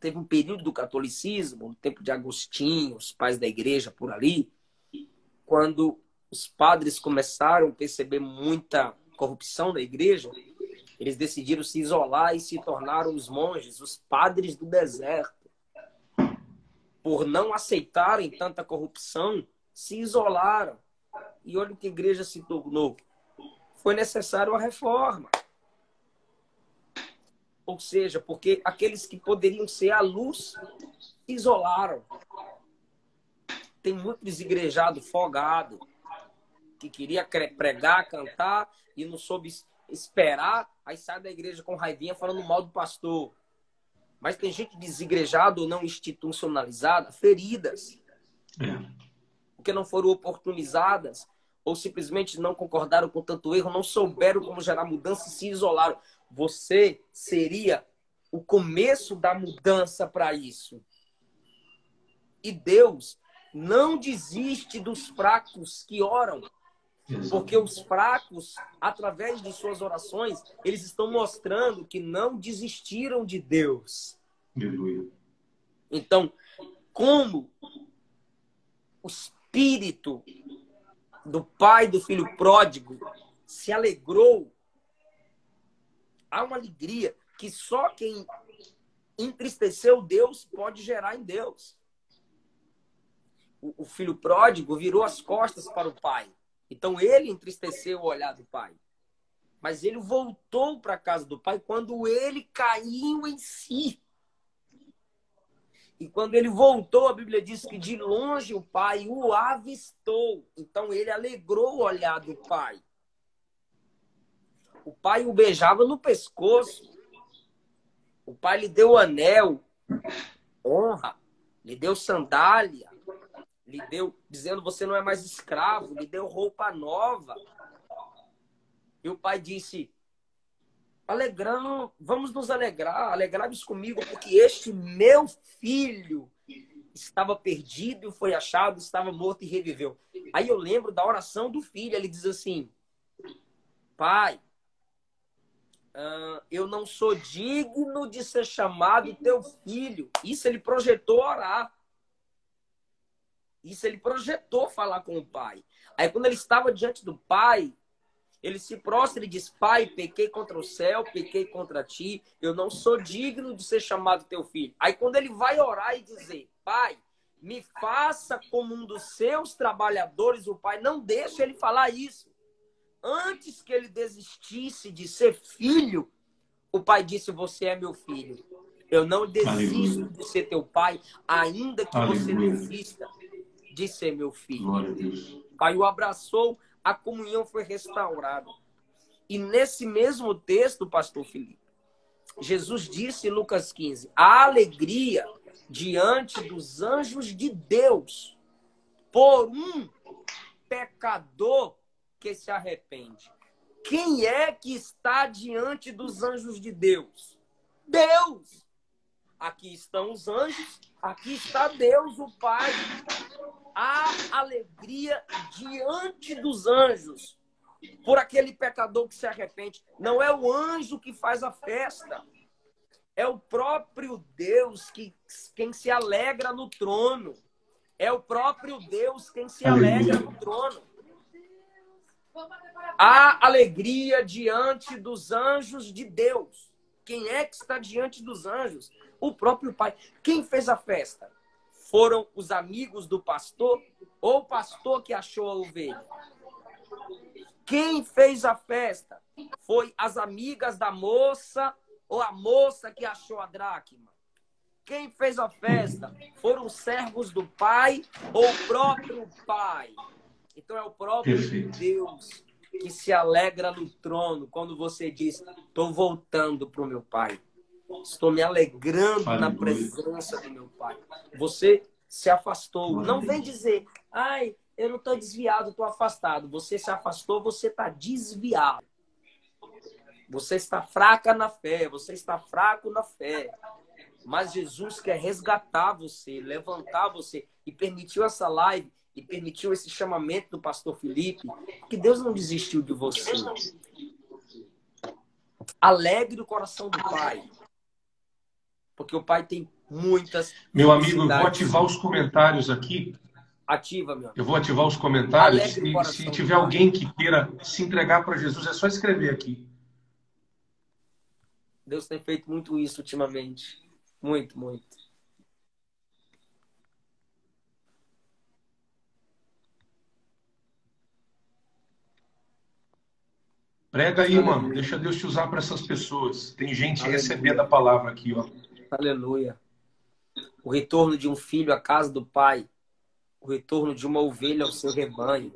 teve um período do catolicismo, no tempo de Agostinho, os pais da igreja por ali, quando os padres começaram a perceber muita corrupção da igreja, eles decidiram se isolar e se tornaram os monges, os padres do deserto. Por não aceitarem tanta corrupção, se isolaram. E olha o que a igreja se tornou. Foi necessário a reforma. Ou seja, porque aqueles que poderiam ser a luz se isolaram. Tem muito desigrejado folgado que queria pregar, cantar e não soube esperar, aí sai da igreja com raivinha falando mal do pastor. Mas tem gente desigrejada ou não institucionalizada, feridas. É. Porque não foram oportunizadas ou simplesmente não concordaram com tanto erro, não souberam como gerar mudança e se isolaram. Você seria o começo da mudança para isso. E Deus não desiste dos fracos que oram. Porque os fracos, através de suas orações, eles estão mostrando que não desistiram de Deus. Aleluia. Então, como o espírito do pai do filho pródigo se alegrou, há uma alegria que só quem entristeceu Deus pode gerar em Deus. O, o filho pródigo virou as costas para o pai. Então ele entristeceu o olhar do pai. Mas ele voltou para a casa do pai quando ele caiu em si. E quando ele voltou, a Bíblia diz que de longe o pai o avistou. Então ele alegrou o olhar do pai. O pai o beijava no pescoço. O pai lhe deu anel, honra, lhe deu sandália, lhe deu, dizendo você não é mais escravo, lhe deu roupa nova. E o pai disse: Alegrão, vamos nos alegrar, alegrai-vos comigo, porque este meu filho estava perdido foi achado, estava morto e reviveu. Aí eu lembro da oração do filho, ele diz assim: Pai, uh, eu não sou digno de ser chamado teu filho. Isso ele projetou orar. Isso ele projetou falar com o pai. Aí quando ele estava diante do pai, ele se prostra e diz: Pai, pequei contra o céu, pequei contra ti, eu não sou digno de ser chamado teu filho. Aí quando ele vai orar e dizer: Pai, me faça como um dos seus trabalhadores, o pai não deixa ele falar isso. Antes que ele desistisse de ser filho, o pai disse: Você é meu filho. Eu não desisto Aleluia. de ser teu pai, ainda que Aleluia. você desista ser meu filho. O pai o abraçou, a comunhão foi restaurada. E nesse mesmo texto, pastor Felipe, Jesus disse em Lucas 15: a alegria diante dos anjos de Deus por um pecador que se arrepende. Quem é que está diante dos anjos de Deus? Deus! Aqui estão os anjos, aqui está Deus, o Pai. Há alegria diante dos anjos por aquele pecador que se arrepende. Não é o anjo que faz a festa. É o próprio Deus que quem se alegra no trono. É o próprio Deus quem se alegra no trono. Há alegria diante dos anjos de Deus. Quem é que está diante dos anjos? O próprio pai. Quem fez a festa? Foram os amigos do pastor ou o pastor que achou a ovelha? Quem fez a festa? Foi as amigas da moça ou a moça que achou a dracma? Quem fez a festa? Foram os servos do pai ou o próprio pai? Então é o próprio Perfeito. Deus que se alegra no trono quando você diz: Estou voltando para o meu pai. Estou me alegrando na presença do meu Pai. Você se afastou. Não vem dizer, ai, eu não estou desviado, estou afastado. Você se afastou, você está desviado. Você está fraca na fé, você está fraco na fé. Mas Jesus quer resgatar você, levantar você e permitiu essa live e permitiu esse chamamento do pastor Felipe, que Deus não desistiu de você. Alegre o coração do Pai. Porque o pai tem muitas. Meu amigo, eu vou ativar os comentários aqui. Ativa, meu. Eu vou ativar os comentários. E se tiver alguém que queira se entregar para Jesus, é só escrever aqui. Deus tem feito muito isso ultimamente. Muito, muito. Prega aí, mano. Deixa Deus te usar para essas pessoas. Tem gente Aleluia. recebendo a palavra aqui, ó. Aleluia. O retorno de um filho à casa do pai, o retorno de uma ovelha ao seu rebanho,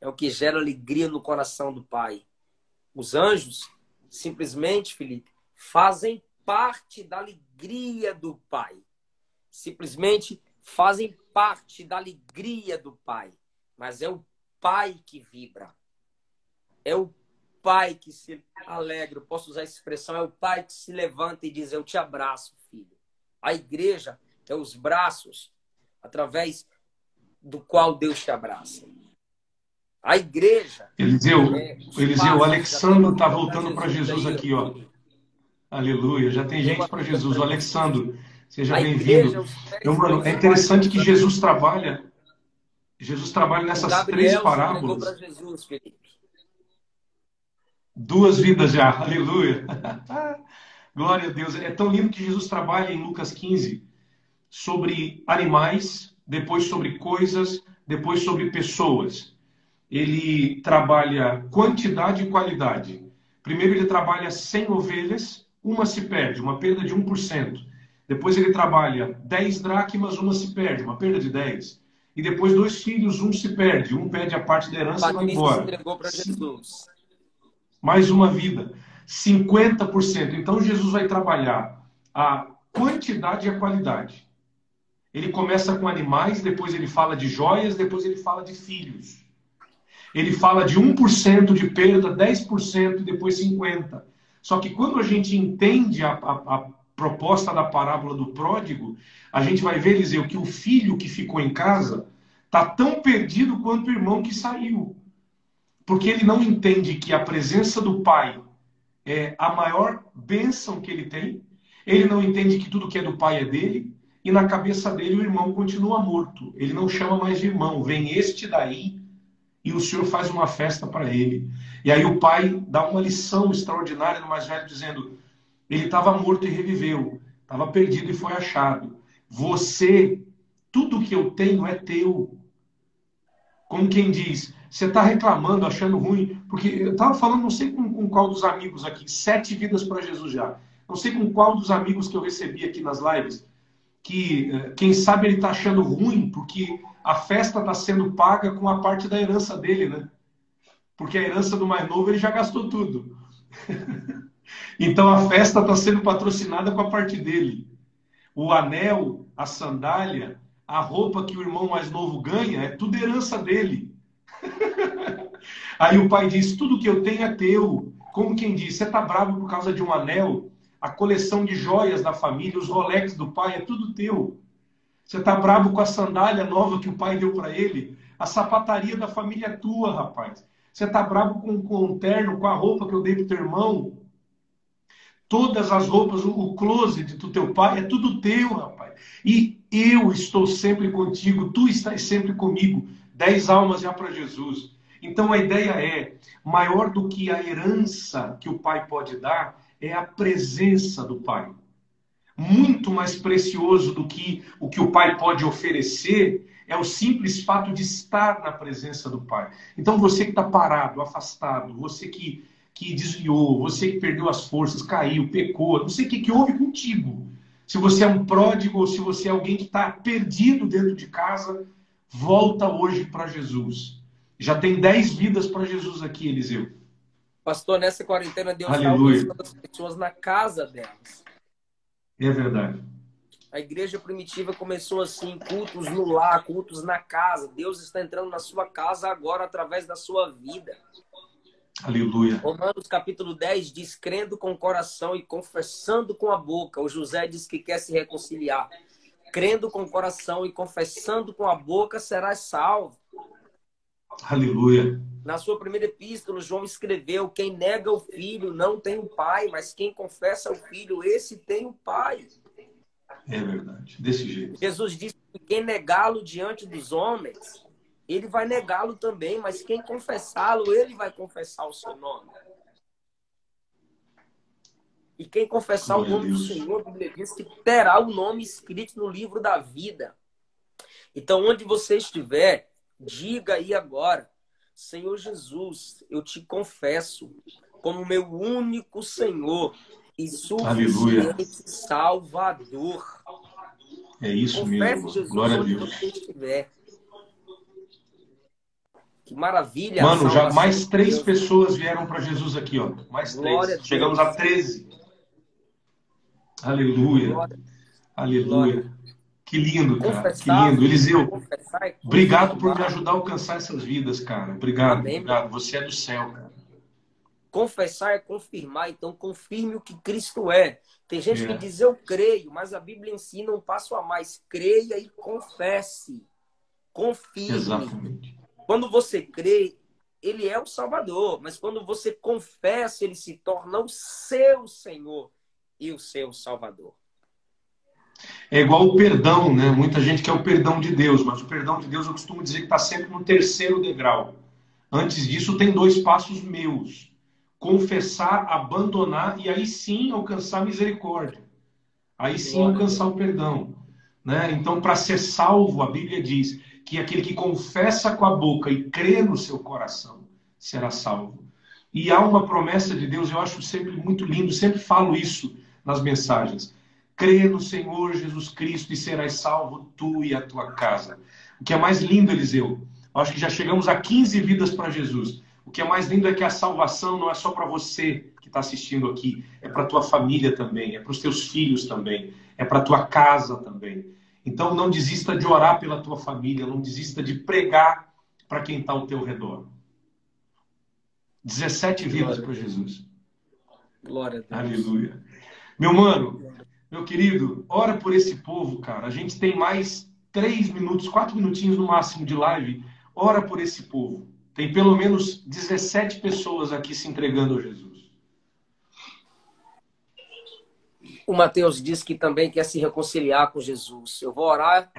é o que gera alegria no coração do pai. Os anjos, simplesmente, Felipe, fazem parte da alegria do pai. Simplesmente fazem parte da alegria do pai. Mas é o pai que vibra. É o pai que se alegra, posso usar essa expressão, é o pai que se levanta e diz: Eu te abraço, filho. A igreja é os braços através do qual Deus te abraça. A igreja. Eliseu, é, Eliseu, o Alexandre está voltando para Jesus, Jesus aqui, ó. Aleluia, já tem gente para Jesus. O Alexandre, seja bem-vindo. É interessante que Jesus trabalha, Jesus trabalha nessas três parábolas. Jesus, Duas vidas já, aleluia. Glória a Deus. É tão lindo que Jesus trabalha em Lucas 15 sobre animais, depois sobre coisas, depois sobre pessoas. Ele trabalha quantidade e qualidade. Primeiro ele trabalha 100 ovelhas, uma se perde, uma perda de 1%. Depois ele trabalha 10 dracmas, uma se perde, uma perda de 10. E depois dois filhos, um se perde, um perde a parte da herança e vai embora. Mais uma vida. 50%. Então Jesus vai trabalhar a quantidade e a qualidade. Ele começa com animais, depois ele fala de joias, depois ele fala de filhos. Ele fala de 1% de perda, 10% e depois 50%. Só que quando a gente entende a, a, a proposta da parábola do pródigo, a gente vai ver, Eliseu, que o filho que ficou em casa está tão perdido quanto o irmão que saiu. Porque ele não entende que a presença do pai é a maior bênção que ele tem. Ele não entende que tudo que é do pai é dele. E na cabeça dele o irmão continua morto. Ele não chama mais de irmão. Vem este daí e o senhor faz uma festa para ele. E aí o pai dá uma lição extraordinária no mais velho, dizendo: ele estava morto e reviveu, estava perdido e foi achado. Você, tudo que eu tenho é teu. Como quem diz, você está reclamando, achando ruim, porque eu estava falando, não sei com, com, qual dos amigos aqui, sete vidas para Jesus já. Não sei com qual dos amigos que eu recebi aqui nas lives, que eh, quem sabe ele está achando ruim, porque a festa está sendo paga com a parte da herança dele, né? Porque a herança do mais novo ele já gastou tudo. então a festa está sendo patrocinada com a parte dele. O anel, a sandália, a roupa que o irmão mais novo ganha, é tudo herança dele. Aí o pai diz: Tudo que eu tenho é teu. Como quem diz: Você está bravo por causa de um anel? A coleção de joias da família, os Rolex do pai, é tudo teu. Você está bravo com a sandália nova que o pai deu para ele? A sapataria da família é tua, rapaz. Você está bravo com, com o terno, com a roupa que eu dei para teu irmão? Todas as roupas, o closet do teu pai é tudo teu, rapaz. E eu estou sempre contigo, tu estás sempre comigo. Dez almas já para Jesus. Então a ideia é: maior do que a herança que o pai pode dar é a presença do pai muito mais precioso do que o que o pai pode oferecer é o simples fato de estar na presença do pai. Então você que está parado, afastado, você que, que desviou, você que perdeu as forças, caiu, pecou, não sei o que, que houve contigo. Se você é um pródigo ou se você é alguém que está perdido dentro de casa, volta hoje para Jesus. Já tem dez vidas para Jesus aqui, Eliseu. Pastor, nessa quarentena Deus está alcançando as pessoas na casa delas. É verdade. A igreja primitiva começou assim, cultos no lar, cultos na casa. Deus está entrando na sua casa agora através da sua vida. Aleluia. Romanos capítulo 10 diz: crendo com o coração e confessando com a boca. O José diz que quer se reconciliar. Crendo com o coração e confessando com a boca, serás salvo. Aleluia. Na sua primeira epístola, João escreveu: Quem nega o filho não tem o pai, mas quem confessa o filho, esse tem o pai. É verdade, desse jeito. Jesus disse que quem negá-lo diante dos homens, ele vai negá-lo também, mas quem confessá-lo, ele vai confessar o seu nome. E quem confessar o nome do Senhor, a Bíblia diz que terá o nome escrito no livro da vida. Então, onde você estiver, Diga aí agora, Senhor Jesus, eu te confesso como meu único Senhor e suficiente Salvador. É isso Confesse, mesmo. Jesus, Glória a Deus. Você estiver. Que maravilha. Mano, já mais três pessoas vieram para Jesus aqui, ó. Mais Glória três. A Chegamos a 13. Aleluia. Glória. Aleluia. Glória. Que lindo, cara. Que lindo. Eliseu, obrigado por me ajudar a alcançar essas vidas, cara. Obrigado, Amém, obrigado. Você é do céu, cara. Confessar é confirmar, então confirme o que Cristo é. Tem gente que diz eu creio, mas a Bíblia ensina um passo a mais: creia e confesse. Confirme. Exatamente. Quando você crê, ele é o Salvador, mas quando você confessa, ele se torna o seu Senhor e o seu Salvador. É igual o perdão, né? Muita gente quer o perdão de Deus, mas o perdão de Deus eu costumo dizer que está sempre no terceiro degrau. Antes disso, tem dois passos meus: confessar, abandonar e aí sim alcançar misericórdia. Aí sim alcançar o perdão. Né? Então, para ser salvo, a Bíblia diz que aquele que confessa com a boca e crê no seu coração será salvo. E há uma promessa de Deus, eu acho sempre muito lindo, sempre falo isso nas mensagens crê no Senhor Jesus Cristo e serás salvo tu e a tua casa. O que é mais lindo, Eliseu, acho que já chegamos a 15 vidas para Jesus. O que é mais lindo é que a salvação não é só para você que está assistindo aqui, é para tua família também, é para os teus filhos também, é para tua casa também. Então não desista de orar pela tua família, não desista de pregar para quem está ao teu redor. 17 vidas para Jesus. Glória a Deus. Aleluia. Meu mano, meu querido, ora por esse povo, cara. A gente tem mais três minutos, quatro minutinhos no máximo de live. Ora por esse povo. Tem pelo menos 17 pessoas aqui se entregando a Jesus. O Mateus disse que também quer se reconciliar com Jesus. Eu vou orar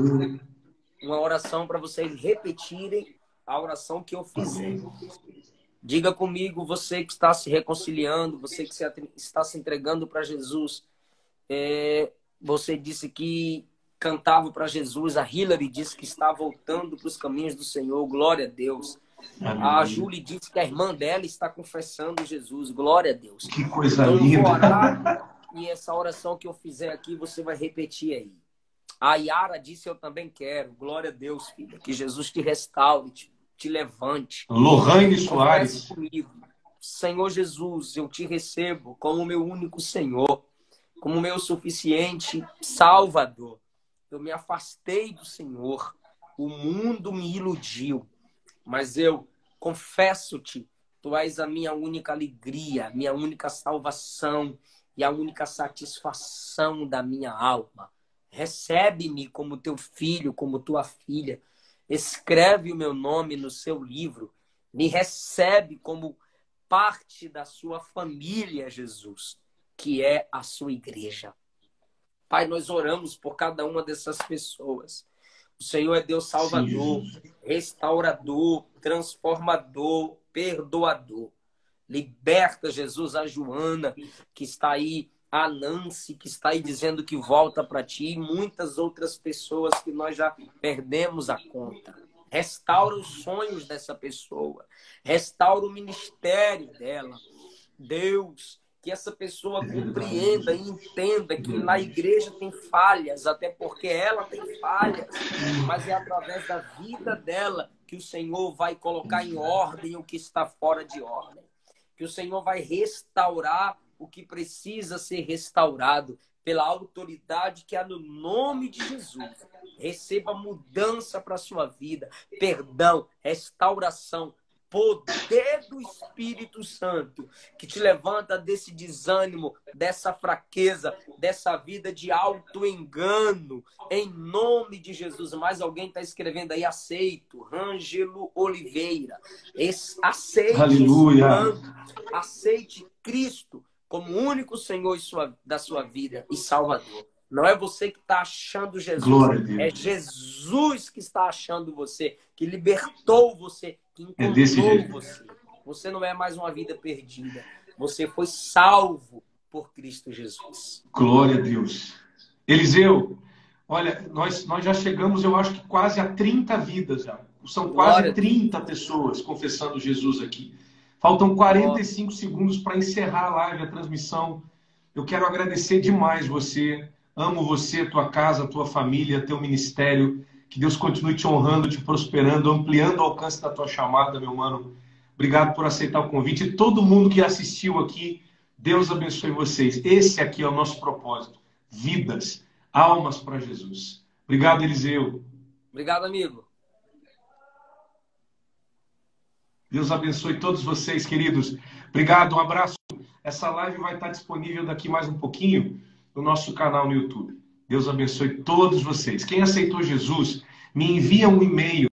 uma oração para vocês repetirem a oração que eu fizer. Diga comigo, você que está se reconciliando, você que está se entregando para Jesus é, você disse que cantava para Jesus, a Hillary disse que está voltando para os caminhos do Senhor, glória a Deus. Amém. A Julie disse que a irmã dela está confessando Jesus, glória a Deus. Que coisa então, linda. Orar, e essa oração que eu fizer aqui, você vai repetir aí. A Yara disse: Eu também quero, glória a Deus, filha, que Jesus te restaure, te, te levante. Lohane Soares. Comigo. Senhor Jesus, eu te recebo como meu único Senhor como meu suficiente Salvador. Eu me afastei do Senhor, o mundo me iludiu, mas eu confesso-te, tu és a minha única alegria, minha única salvação e a única satisfação da minha alma. Recebe-me como teu filho, como tua filha. Escreve o meu nome no seu livro. Me recebe como parte da sua família, Jesus que é a sua igreja. Pai, nós oramos por cada uma dessas pessoas. O Senhor é Deus salvador, Sim. restaurador, transformador, perdoador. Liberta, Jesus, a Joana, que está aí, a Nancy, que está aí dizendo que volta para ti, e muitas outras pessoas que nós já perdemos a conta. Restaura os sonhos dessa pessoa, restaura o ministério dela. Deus, que essa pessoa compreenda e entenda que na igreja tem falhas, até porque ela tem falhas, mas é através da vida dela que o Senhor vai colocar em ordem o que está fora de ordem. Que o Senhor vai restaurar o que precisa ser restaurado pela autoridade que há no nome de Jesus. Receba mudança para a sua vida, perdão, restauração, poder do Espírito Santo que te levanta desse desânimo, dessa fraqueza, dessa vida de auto-engano, em nome de Jesus. Mais alguém está escrevendo aí, aceito, Ângelo Oliveira. Aceite, Aleluia. aceite Cristo como único Senhor da sua vida e Salvador. Não é você que está achando Jesus. É Jesus que está achando você, que libertou você, que é encontrou é você. Você não é mais uma vida perdida. Você foi salvo por Cristo Jesus. Glória a Deus. Eliseu, olha, nós, nós já chegamos, eu acho que quase a 30 vidas já. São quase Glória 30 pessoas confessando Jesus aqui. Faltam 45 Glória. segundos para encerrar a live, a transmissão. Eu quero agradecer demais você. Amo você, tua casa, tua família, teu ministério. Que Deus continue te honrando, te prosperando, ampliando o alcance da tua chamada, meu mano. Obrigado por aceitar o convite. E todo mundo que assistiu aqui, Deus abençoe vocês. Esse aqui é o nosso propósito. Vidas, almas para Jesus. Obrigado, Eliseu. Obrigado, amigo. Deus abençoe todos vocês, queridos. Obrigado, um abraço. Essa live vai estar disponível daqui mais um pouquinho no nosso canal no YouTube. Deus abençoe todos vocês. Quem aceitou Jesus, me envia um e-mail